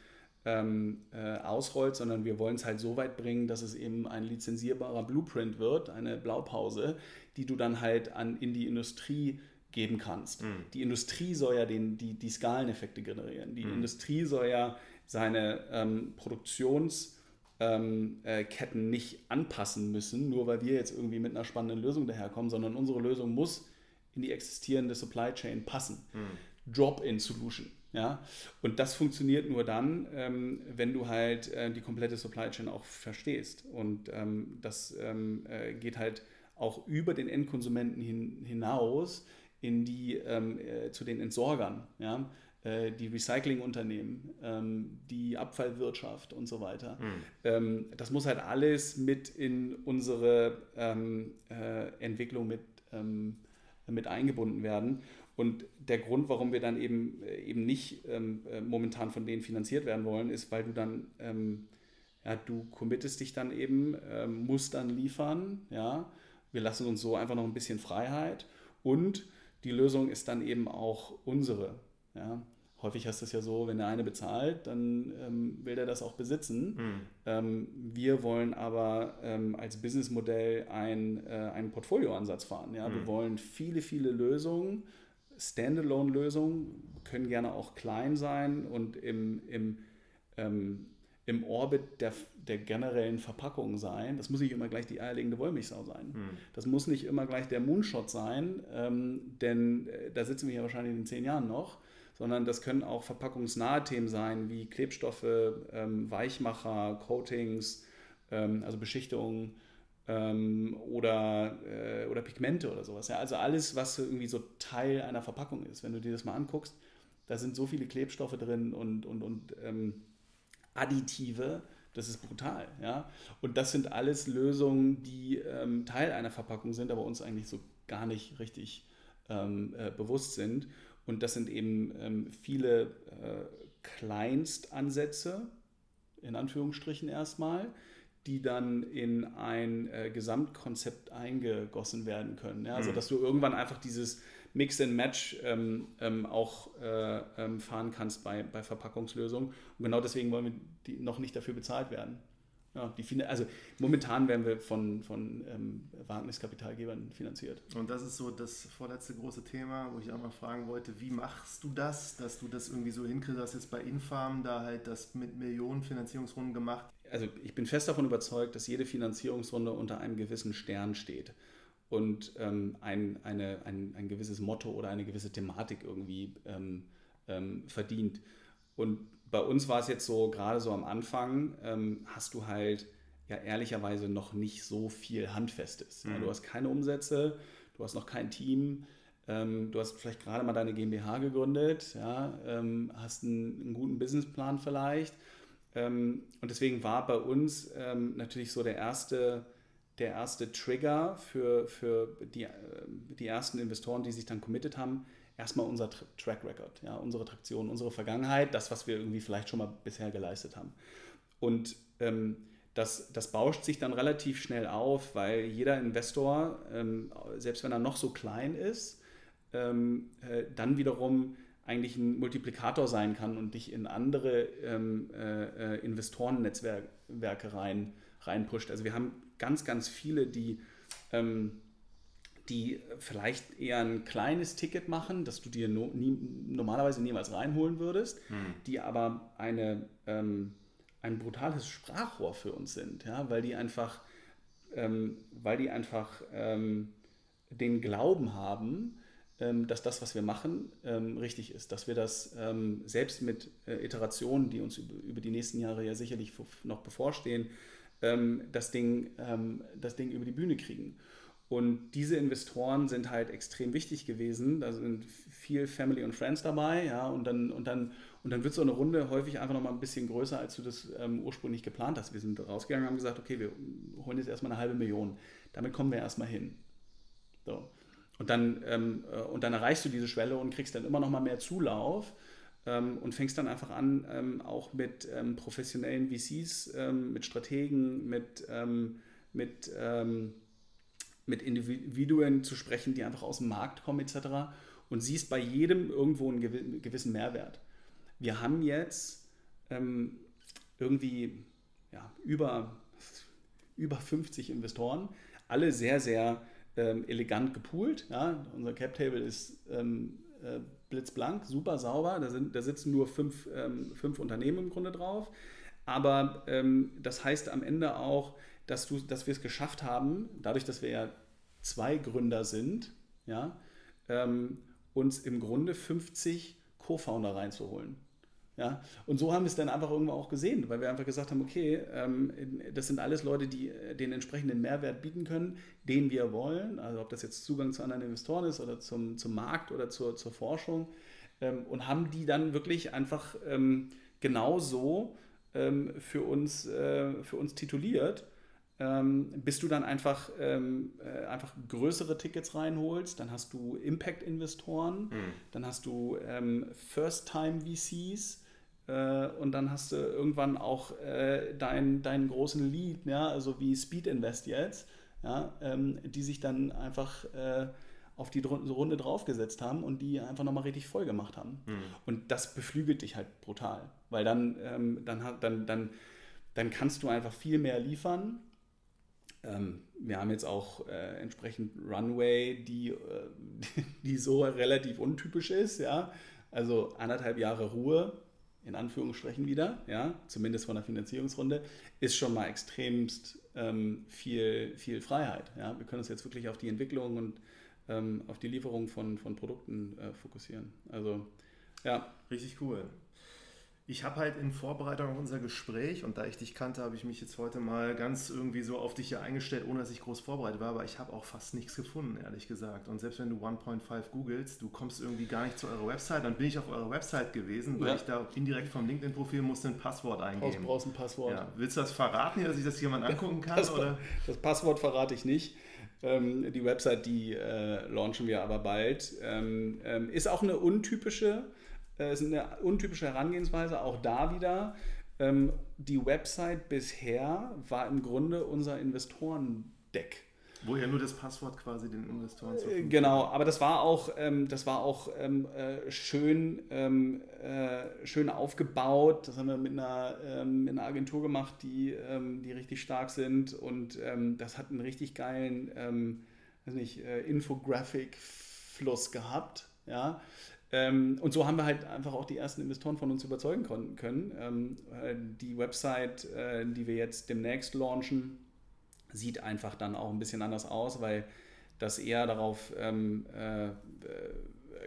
ähm, äh, ausrollt, sondern wir wollen es halt so weit bringen, dass es eben ein lizenzierbarer Blueprint wird, eine Blaupause, die du dann halt an, in die Industrie geben kannst. Mhm. Die Industrie soll ja den, die, die Skaleneffekte generieren. Die mhm. Industrie soll ja seine ähm, Produktions- ähm, äh, nicht anpassen müssen, nur weil wir jetzt irgendwie mit einer spannenden Lösung daherkommen, sondern unsere Lösung muss in die existierende Supply Chain passen. Mhm. Drop-in-Solution. Ja? Und das funktioniert nur dann, ähm, wenn du halt äh, die komplette Supply Chain auch verstehst. Und ähm, das ähm, äh, geht halt auch über den Endkonsumenten hin, hinaus in die, äh, zu den Entsorgern. Ja? Äh, die Recyclingunternehmen, ähm, die Abfallwirtschaft und so weiter. Mhm. das muss halt alles mit in unsere ähm, äh, Entwicklung mit, ähm, mit eingebunden werden. Und der Grund, warum wir dann eben, äh, eben nicht ähm, momentan von denen finanziert werden wollen, ist, weil du dann, ähm, ja, du committest dich dann eben, ähm, musst dann liefern, ja. Wir lassen uns so einfach noch ein bisschen Freiheit und die Lösung ist dann eben auch unsere. Ja häufig heißt es ja so, wenn der eine bezahlt, dann ähm, will der das auch besitzen. Mhm. Ähm, wir wollen aber ähm, als Businessmodell ein, äh, einen Portfolioansatz fahren. Ja? Mhm. Wir hm. wollen viele, viele Lösungen, Standalone-Lösungen, können gerne auch klein sein und im, im, ähm, im Orbit der, der generellen Verpackung sein. Das muss nicht immer gleich die eierlegende Wollmilchsau sein. Mhm. Das muss nicht immer gleich der Moonshot sein, ähm, denn äh, da sitzen wir ja wahrscheinlich in zehn Jahren noch sondern das können auch verpackungsnahe Themen sein, wie Klebstoffe, ähm, Weichmacher, Coatings, ähm, also Beschichtungen ähm, oder, äh, oder Pigmente oder sowas. Ja? Also alles, was irgendwie so Teil einer Verpackung ist. Wenn du dir das mal anguckst, da sind so viele Klebstoffe drin und, und, und ähm, Additive, das ist brutal. Ja? Und das sind alles Lösungen, die ähm, Teil einer Verpackung sind, aber uns eigentlich so gar nicht richtig ähm, äh, bewusst sind. Und das sind eben ähm, viele äh, Kleinstansätze, in Anführungsstrichen erstmal, die dann in ein äh, Gesamtkonzept eingegossen werden können. Ja? Also, mhm. dass du irgendwann einfach dieses Mix and Match ähm, ähm, auch äh, ähm, fahren kannst bei, bei Verpackungslösungen. Und genau deswegen wollen wir die noch nicht dafür bezahlt werden. Ja, die, also momentan werden wir von, von ähm, Wagniskapitalgebern finanziert. Und das ist so das vorletzte große Thema, wo ich auch mal fragen wollte, wie machst du das, dass du das irgendwie so hinkriegst, dass jetzt bei Infarm da halt das mit Millionen Finanzierungsrunden gemacht? Also ich bin fest davon überzeugt, dass jede Finanzierungsrunde unter einem gewissen Stern steht und ähm, ein, eine, ein, ein gewisses Motto oder eine gewisse Thematik irgendwie ähm, ähm verdient. Und bei uns war es jetzt so, gerade so am Anfang, ähm, hast du halt ja ehrlicherweise noch nicht so viel Handfestes. Mhm. Ja, du hast keine Umsätze, du hast noch kein Team, ähm, du hast vielleicht gerade mal deine GmbH gegründet, ja, ähm, hast einen, einen, guten Businessplan vielleicht. Ähm, und deswegen war bei uns ähm, natürlich so der erste, der erste Trigger für, für die, äh, die ersten Investoren, die sich dann committed haben, erstmal unser Track Record, ja, unsere Traktion, unsere Vergangenheit, das, was wir irgendwie vielleicht schon mal bisher geleistet haben. Und ähm, das, das bauscht sich dann relativ schnell auf, weil jeder Investor, ähm, selbst wenn er noch so klein ist, ähm, äh, dann wiederum eigentlich ein Multiplikator sein kann und dich in andere ähm, äh, äh Investorennetzwerke rein, reinpusht. Also wir haben ganz, ganz viele, die ähm, die vielleicht eher ein kleines Ticket machen, das du dir no, nie, normalerweise niemals reinholen würdest, hm. die aber eine, ähm, ein brutales Sprachrohr für uns sind, ja, weil die einfach, ähm, weil die einfach ähm, den Glauben haben, ähm, dass das, was wir machen, ähm, richtig ist, dass wir das ähm, selbst mit äh, Iterationen, die uns über, über, die nächsten Jahre ja sicherlich noch bevorstehen, das, Ding, das Ding über die Bühne kriegen. Und diese Investoren sind halt extrem wichtig gewesen. Da sind viel Family und Friends dabei, ja, und dann, und dann, und dann wird so eine Runde häufig einfach nochmal ein bisschen größer, als du das ähm, ursprünglich geplant hast. Wir sind rausgegangen und haben gesagt, okay, wir holen jetzt erstmal eine halbe Million. Damit kommen wir erstmal hin. So. Und dann, ähm, äh, und dann erreichst du diese Schwelle und kriegst dann immer noch mal mehr Zulauf ähm, und fängst dann einfach an, ähm, auch mit ähm, professionellen VCs, ähm, mit Strategen, mit, mit mit Individuen zu sprechen, die einfach aus dem Markt kommen etc. Und siehst bei jedem irgendwo einen gewissen Mehrwert. Wir haben jetzt ähm, irgendwie ja, über, über 50 Investoren, alle sehr, sehr ähm, elegant gepoolt. Ja? Unser Cap Table ist ähm, äh, blitzblank, super sauber. Da, sind, da sitzen nur fünf, ähm, fünf Unternehmen im Grunde drauf. Aber ähm, das heißt am Ende auch, dass, du, dass wir es geschafft haben, dadurch, dass wir ja zwei Gründer sind, ja, ähm, uns im Grunde 50 Co-Founder reinzuholen. Ja, und so haben wir es dann einfach irgendwo auch gesehen, weil wir einfach gesagt haben, okay, ähm, das sind alles Leute, die äh, den entsprechenden Mehrwert bieten können, den wir wollen. Also ob das jetzt Zugang zu anderen Investoren ist oder zum, zum Markt oder zur, zur Forschung. ähm, und haben die dann wirklich einfach ähm, genauso für, uns, äh, für uns tituliert. Ähm, bis du dann einfach, ähm, äh, einfach größere Tickets reinholst, dann hast du Impact-Investoren, mhm. dann hast du ähm, First-Time-VCs, äh, und dann hast du irgendwann auch äh, deinen, deinen großen Lead, ja, also wie Speed Invest jetzt, ja, ähm, die sich dann einfach äh, auf die Runde draufgesetzt haben und die einfach nochmal richtig voll gemacht haben. Mhm. Und das beflügelt dich halt brutal, weil dann, ähm, dann, dann, dann, dann kannst du einfach viel mehr liefern. Ähm, wir haben jetzt auch äh, entsprechend Runway, die, äh, die so relativ untypisch ist, ja. Also anderthalb Jahre Ruhe, in Anführungsstrichen wieder, ja, zumindest von der Finanzierungsrunde, ist schon mal extremst ähm, viel, viel Freiheit. Ja. Wir können uns jetzt wirklich auf die Entwicklung und ähm, auf die Lieferung von, von Produkten äh, fokussieren. Also ja. Richtig cool. Ich habe halt in Vorbereitung auf unser Gespräch und da ich dich kannte, habe ich mich jetzt heute mal ganz irgendwie so auf dich hier eingestellt, ohne dass ich groß vorbereitet war, aber ich habe auch fast nichts gefunden, ehrlich gesagt. Und selbst wenn du 1.5 googelst, du kommst irgendwie gar nicht zu eurer Website, dann bin ich auf eurer Website gewesen, weil ja. ich da indirekt vom LinkedIn-Profil musste ein Passwort eingeben. Du brauchst ein Passwort. Ja. Willst du das verraten, dass ich das jemand angucken kann? Das, oder? das Passwort verrate ich nicht. Ähm, die Website, die äh, launchen wir aber bald. Ähm, ähm, ist auch eine untypische äh, ist eine untypische Herangehensweise, auch da wieder. Ähm, die Website bisher war im Grunde unser Investorendeck. Wo ja nur das Passwort quasi den Investoren zur äh, Genau, aber das war auch, ähm, das war auch ähm, äh, schön, ähm, äh, schön aufgebaut. Das haben wir mit einer, ähm, mit einer Agentur gemacht, die, ähm, die richtig stark sind und ähm, das hat einen richtig geilen, weiß nicht, äh, Infographic-Fluss gehabt. Ja, ähm, und so haben wir halt einfach auch die ersten Investoren von uns überzeugen können. Ähm, äh, die Website, äh, die wir jetzt demnächst launchen, sieht einfach dann auch ein bisschen anders aus, weil das eher darauf ähm, äh,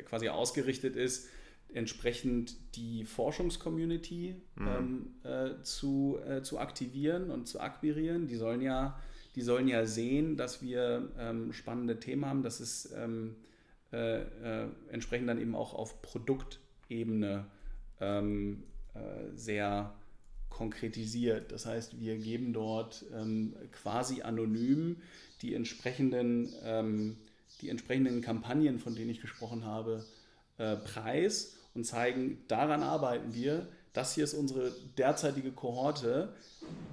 quasi ausgerichtet ist, entsprechend die Forschungscommunity mhm. ähm, äh, zu, äh, zu aktivieren und zu akquirieren. Die sollen ja, die sollen ja sehen, dass wir ähm, spannende Themen haben, dass es ähm, äh, äh, entsprechend dann eben auch auf Produktebene ähm, äh, sehr konkretisiert. Das heißt, wir geben dort ähm, quasi anonym die entsprechenden, ähm, die entsprechenden Kampagnen, von denen ich gesprochen habe, äh, preis und zeigen, daran arbeiten wir. Das hier ist unsere derzeitige Kohorte.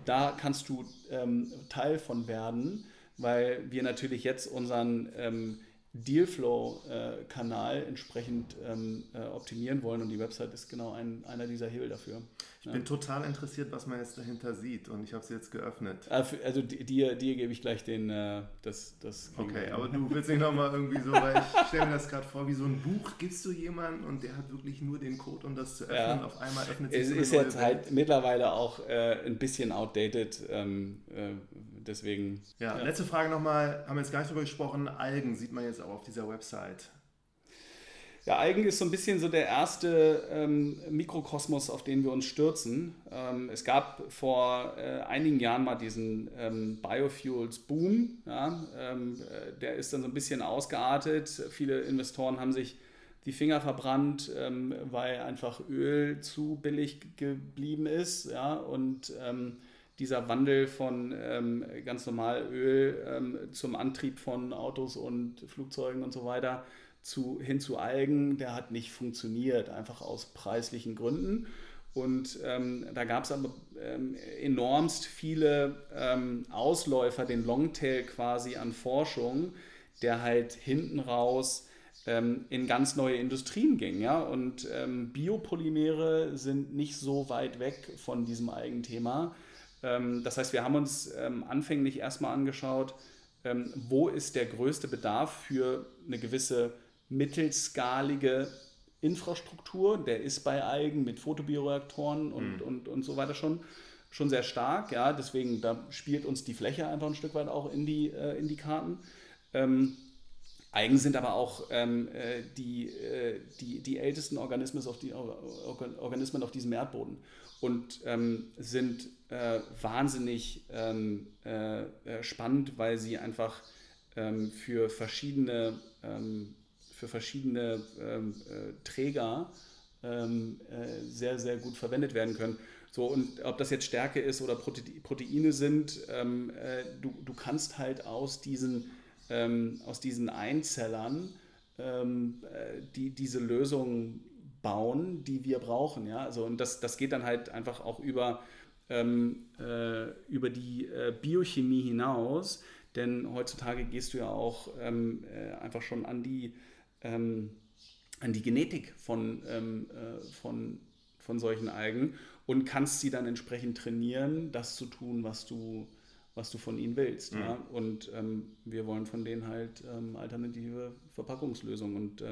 Da kannst du ähm, Teil von werden, weil wir natürlich jetzt unseren ähm, Dealflow-Kanal entsprechend ähm, äh, optimieren wollen und die Website ist genau ein, einer dieser Hebel dafür. Ich ja. bin total interessiert, was man jetzt dahinter sieht und ich habe sie jetzt geöffnet. Ah, also dir, dir gebe ich gleich den, äh, das, das Okay, aber du willst nicht nochmal irgendwie so, weil ich stelle mir das gerade vor, wie so ein Buch, gibst du jemanden und der hat wirklich nur den Code, um das zu öffnen ja. auf einmal öffnet sich Es ist jetzt Welt. halt mittlerweile auch äh, ein bisschen outdated, ähm, äh, deswegen. Ja, ja. letzte Frage nochmal, haben wir jetzt gar nicht drüber gesprochen, Algen sieht man jetzt auch auf dieser Website. Ja, Algen ist so ein bisschen so der erste ähm, Mikrokosmos, auf den wir uns stürzen. Ähm, es gab vor äh, einigen Jahren mal diesen ähm, Biofuels-Boom. Ja? Ähm, äh, der ist dann so ein bisschen ausgeartet. Viele Investoren haben sich die Finger verbrannt, ähm, weil einfach Öl zu billig geblieben ist. Ja? Und ähm, dieser Wandel von ähm, ganz normal Öl ähm, zum Antrieb von Autos und Flugzeugen und so weiter zu, hin zu Algen, der hat nicht funktioniert, einfach aus preislichen Gründen. Und ähm, da gab es aber ähm, enormst viele ähm, Ausläufer, den Longtail quasi an Forschung, der halt hinten raus ähm, in ganz neue Industrien ging. Ja? Und Biopolymere sind nicht so weit weg von diesem Eigenthema. Ähm, das heißt, wir haben uns ähm, anfänglich erstmal angeschaut, ähm, wo ist der größte Bedarf für eine gewisse mittelskalige Infrastruktur. Der ist bei Algen mit Photobioreaktoren und, mhm. und, und so weiter schon, schon sehr stark. Ja, deswegen da spielt uns die Fläche einfach ein Stück weit auch in die, äh, in die Karten. Ähm, Algen sind aber auch ähm, äh, die, äh, die, die ältesten Organismen auf, die, Organismen auf diesem Erdboden und ähm, sind äh, wahnsinnig ähm, äh, äh, spannend, weil sie einfach ähm, für, verschiedene, ähm, für verschiedene ähm, äh, Träger ähm, äh, sehr, sehr gut verwendet werden können. So, und ob das jetzt Stärke ist oder Proteine sind, du, du kannst halt aus diesen, aus diesen Einzellern die, diese Lösung bauen, die wir brauchen. Ja? Also, und das, das geht dann halt einfach auch über, ähm, äh, über die äh, Biochemie hinaus, denn heutzutage gehst du ja auch ähm, äh, einfach schon an die, ähm, an die Genetik von, ähm, äh, von, von solchen Algen und kannst sie dann entsprechend trainieren, das zu tun, was du, was du von ihnen willst. Mhm. Ja? Und ähm, wir wollen von denen halt ähm, alternative Verpackungslösungen. Und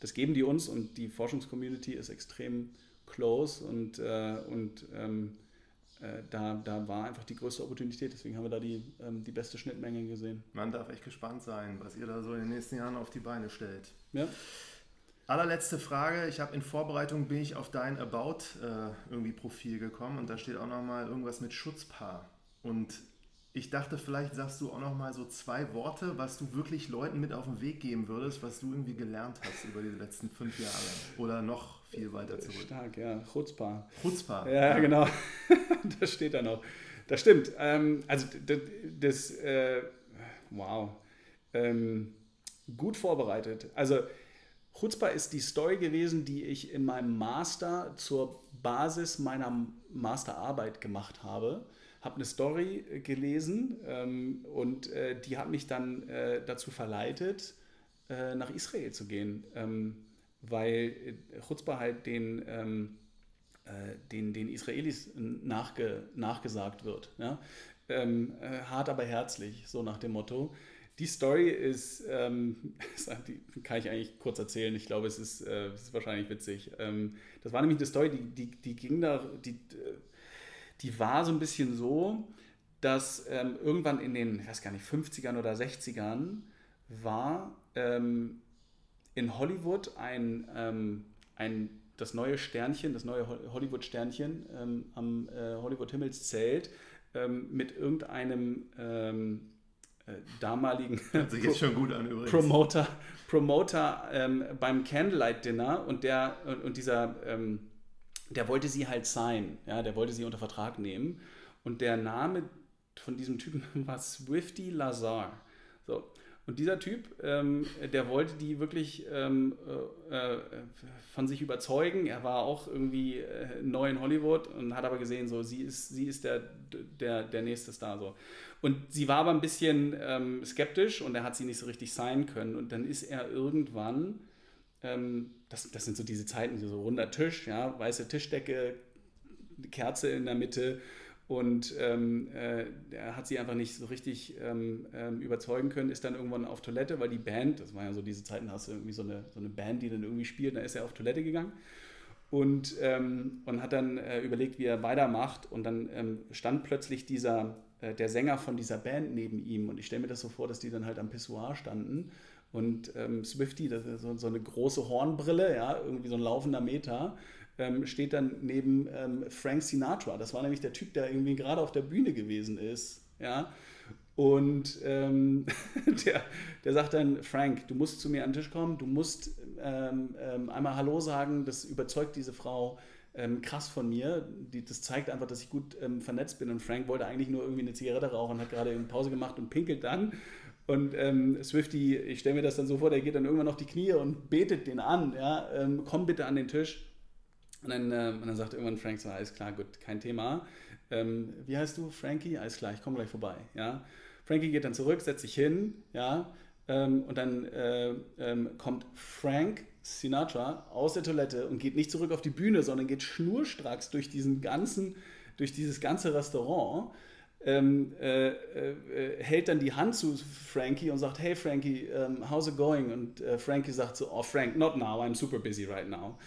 das geben die uns und die Forschungscommunity ist extrem close und, äh, und äh, da, da war einfach die größte Opportunität. Deswegen haben wir da die, ähm, die beste Schnittmenge gesehen. Man darf echt gespannt sein, was ihr da so in den nächsten Jahren auf die Beine stellt. Ja. Allerletzte Frage. Ich habe in Vorbereitung bin ich auf dein About äh, irgendwie Profil gekommen und da steht auch nochmal irgendwas mit Schutzpaar. Und ich dachte, vielleicht sagst du auch nochmal so zwei Worte, was du wirklich Leuten mit auf den Weg geben würdest, was du irgendwie gelernt hast über die letzten fünf Jahre oder noch viel weiter zurück. Stark, ja. Chutzpah. Chutzpah. Ja, ja, genau. das steht da noch. Das stimmt. Ähm, also das, das äh, wow. Ähm, gut vorbereitet. Also Chutzpah ist die Story gewesen, die ich in meinem Master zur Basis meiner Masterarbeit gemacht habe. Habe eine Story äh, gelesen ähm, und äh, die hat mich dann äh, dazu verleitet, äh, nach Israel zu gehen, ähm, weil äh, Chutzpah halt den, ähm, äh, den, den Israelis nachge, nachgesagt wird. Ja? Ähm, hart aber herzlich, so nach dem Motto. Die Story ist, ähm, die kann ich eigentlich kurz erzählen. Ich glaube, es ist, äh, ist wahrscheinlich witzig. Ähm, das war nämlich eine Story, die, die, die ging da, die, die war so ein bisschen so, dass ähm, irgendwann in den, ich weiß gar nicht, 50ern oder 60ern war ähm, in Hollywood ein, ähm, ein, das neue Sternchen, das neue Hollywood-Sternchen ähm, am äh, Hollywood-Himmelszelt ähm, mit irgendeinem äh, damaligen an, Promoter, Promoter ähm, beim Candlelight Dinner und der und, und dieser ähm, der wollte sie halt sein, ja, der wollte sie unter Vertrag nehmen und der Name von diesem Typen war Swifty Lazar. Und dieser Typ, ähm, der wollte die wirklich ähm, äh, äh, von sich überzeugen. Er war auch irgendwie äh, neu in Hollywood und hat aber gesehen, so sie ist, sie ist der, der, der nächste Star. So. Und sie war aber ein bisschen ähm, skeptisch und er hat sie nicht so richtig sein können. Und dann ist er irgendwann, ähm, das, das sind so diese Zeiten, so runder Tisch, ja, weiße Tischdecke, Kerze in der Mitte. Und ähm, äh, er hat sie einfach nicht so richtig ähm, ähm, überzeugen können, ist dann irgendwann auf Toilette, weil die Band, das war ja so diese Zeiten, hast du irgendwie so eine, so eine Band, die dann irgendwie spielt, dann ist er auf Toilette gegangen und, ähm, und hat dann äh, überlegt, wie er weitermacht. Und dann ähm, stand plötzlich dieser äh, der Sänger von dieser Band neben ihm. Und ich stelle mir das so vor, dass die dann halt am Pissoir standen. Und ähm, Swifty, das ist so, so, eine große Hornbrille, ja, irgendwie so ein laufender Meter, ähm, steht dann neben ähm, Frank Sinatra. Das war nämlich der Typ, der irgendwie gerade auf der Bühne gewesen ist. Ja. Und ähm, der, der sagt dann, Frank, du musst zu mir an den Tisch kommen, du musst ähm, ähm, einmal Hallo sagen, das überzeugt diese Frau ähm, krass von mir. Die, das zeigt einfach, dass ich gut vernetzt bin. Und Frank wollte eigentlich nur irgendwie eine Zigarette rauchen, hat gerade Pause gemacht und pinkelt dann. Und ähm, Swifty, ich stelle mir das dann so vor, der geht dann irgendwann auf die Knie und betet den an. Ja? Ähm, komm bitte an den Tisch. Und dann, äh, und dann sagt irgendwann Frank so, alles klar, gut, kein Thema. Ähm, wie heißt du, Frankie? Alles klar, ich komme gleich vorbei. Ja? Frankie geht dann zurück, setzt sich hin, ja, ähm, und dann äh, ähm, kommt Frank Sinatra aus der Toilette und geht nicht zurück auf die Bühne, sondern geht schnurstracks durch diesen ganzen, durch dieses ganze Restaurant. Ähm, äh, äh, hält dann die Hand zu Frankie und sagt, hey Frankie, um, ähm, how's it going? Und äh, Frankie sagt so, oh Frank, not now, I'm super busy right now.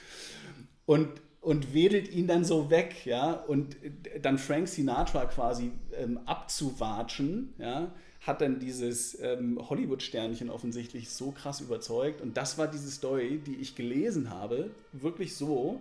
Und, und wedelt ihn dann so weg, ja, und dann Frank Sinatra quasi ähm, abzuwatschen, ja, hat dann dieses ähm, Hollywood-Sternchen offensichtlich so krass überzeugt. Und das war diese Story, die ich gelesen habe, wirklich so.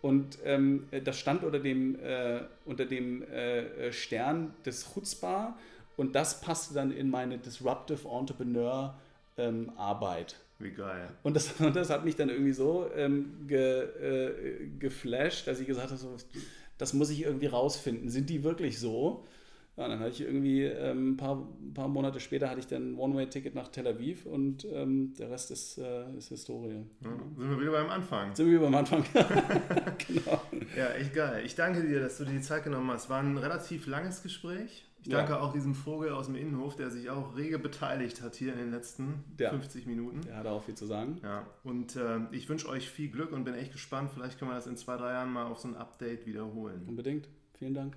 Und ähm, das stand unter dem, äh, unter dem äh, Stern des Chutzpah und das passte dann in meine Disruptive Entrepreneur ähm, Arbeit. Wie geil. Und das, und das hat mich dann irgendwie so ähm, ge, äh, geflasht, dass ich gesagt habe, so, das muss ich irgendwie rausfinden. Sind die wirklich so? Ja, dann hatte ich irgendwie ähm, ein paar, ein paar Monate später hatte ich dann ein One-Way-Ticket nach Tel Aviv und ähm, der Rest ist, äh, ist Historie. Ja, sind wir wieder beim Anfang. Sind wir wieder beim Anfang. genau. Ja, echt geil. Ich danke dir, dass du dir die Zeit genommen hast. War ein relativ langes Gespräch. Ich danke ja. auch diesem Vogel aus dem Innenhof, der sich auch rege beteiligt hat hier in den letzten ja. 50 Minuten. Der hat auch viel zu sagen. Ja, und äh, ich wünsche euch viel Glück und bin echt gespannt. Vielleicht können wir das in zwei, drei Jahren mal auf so ein Update wiederholen. Unbedingt. Vielen Dank.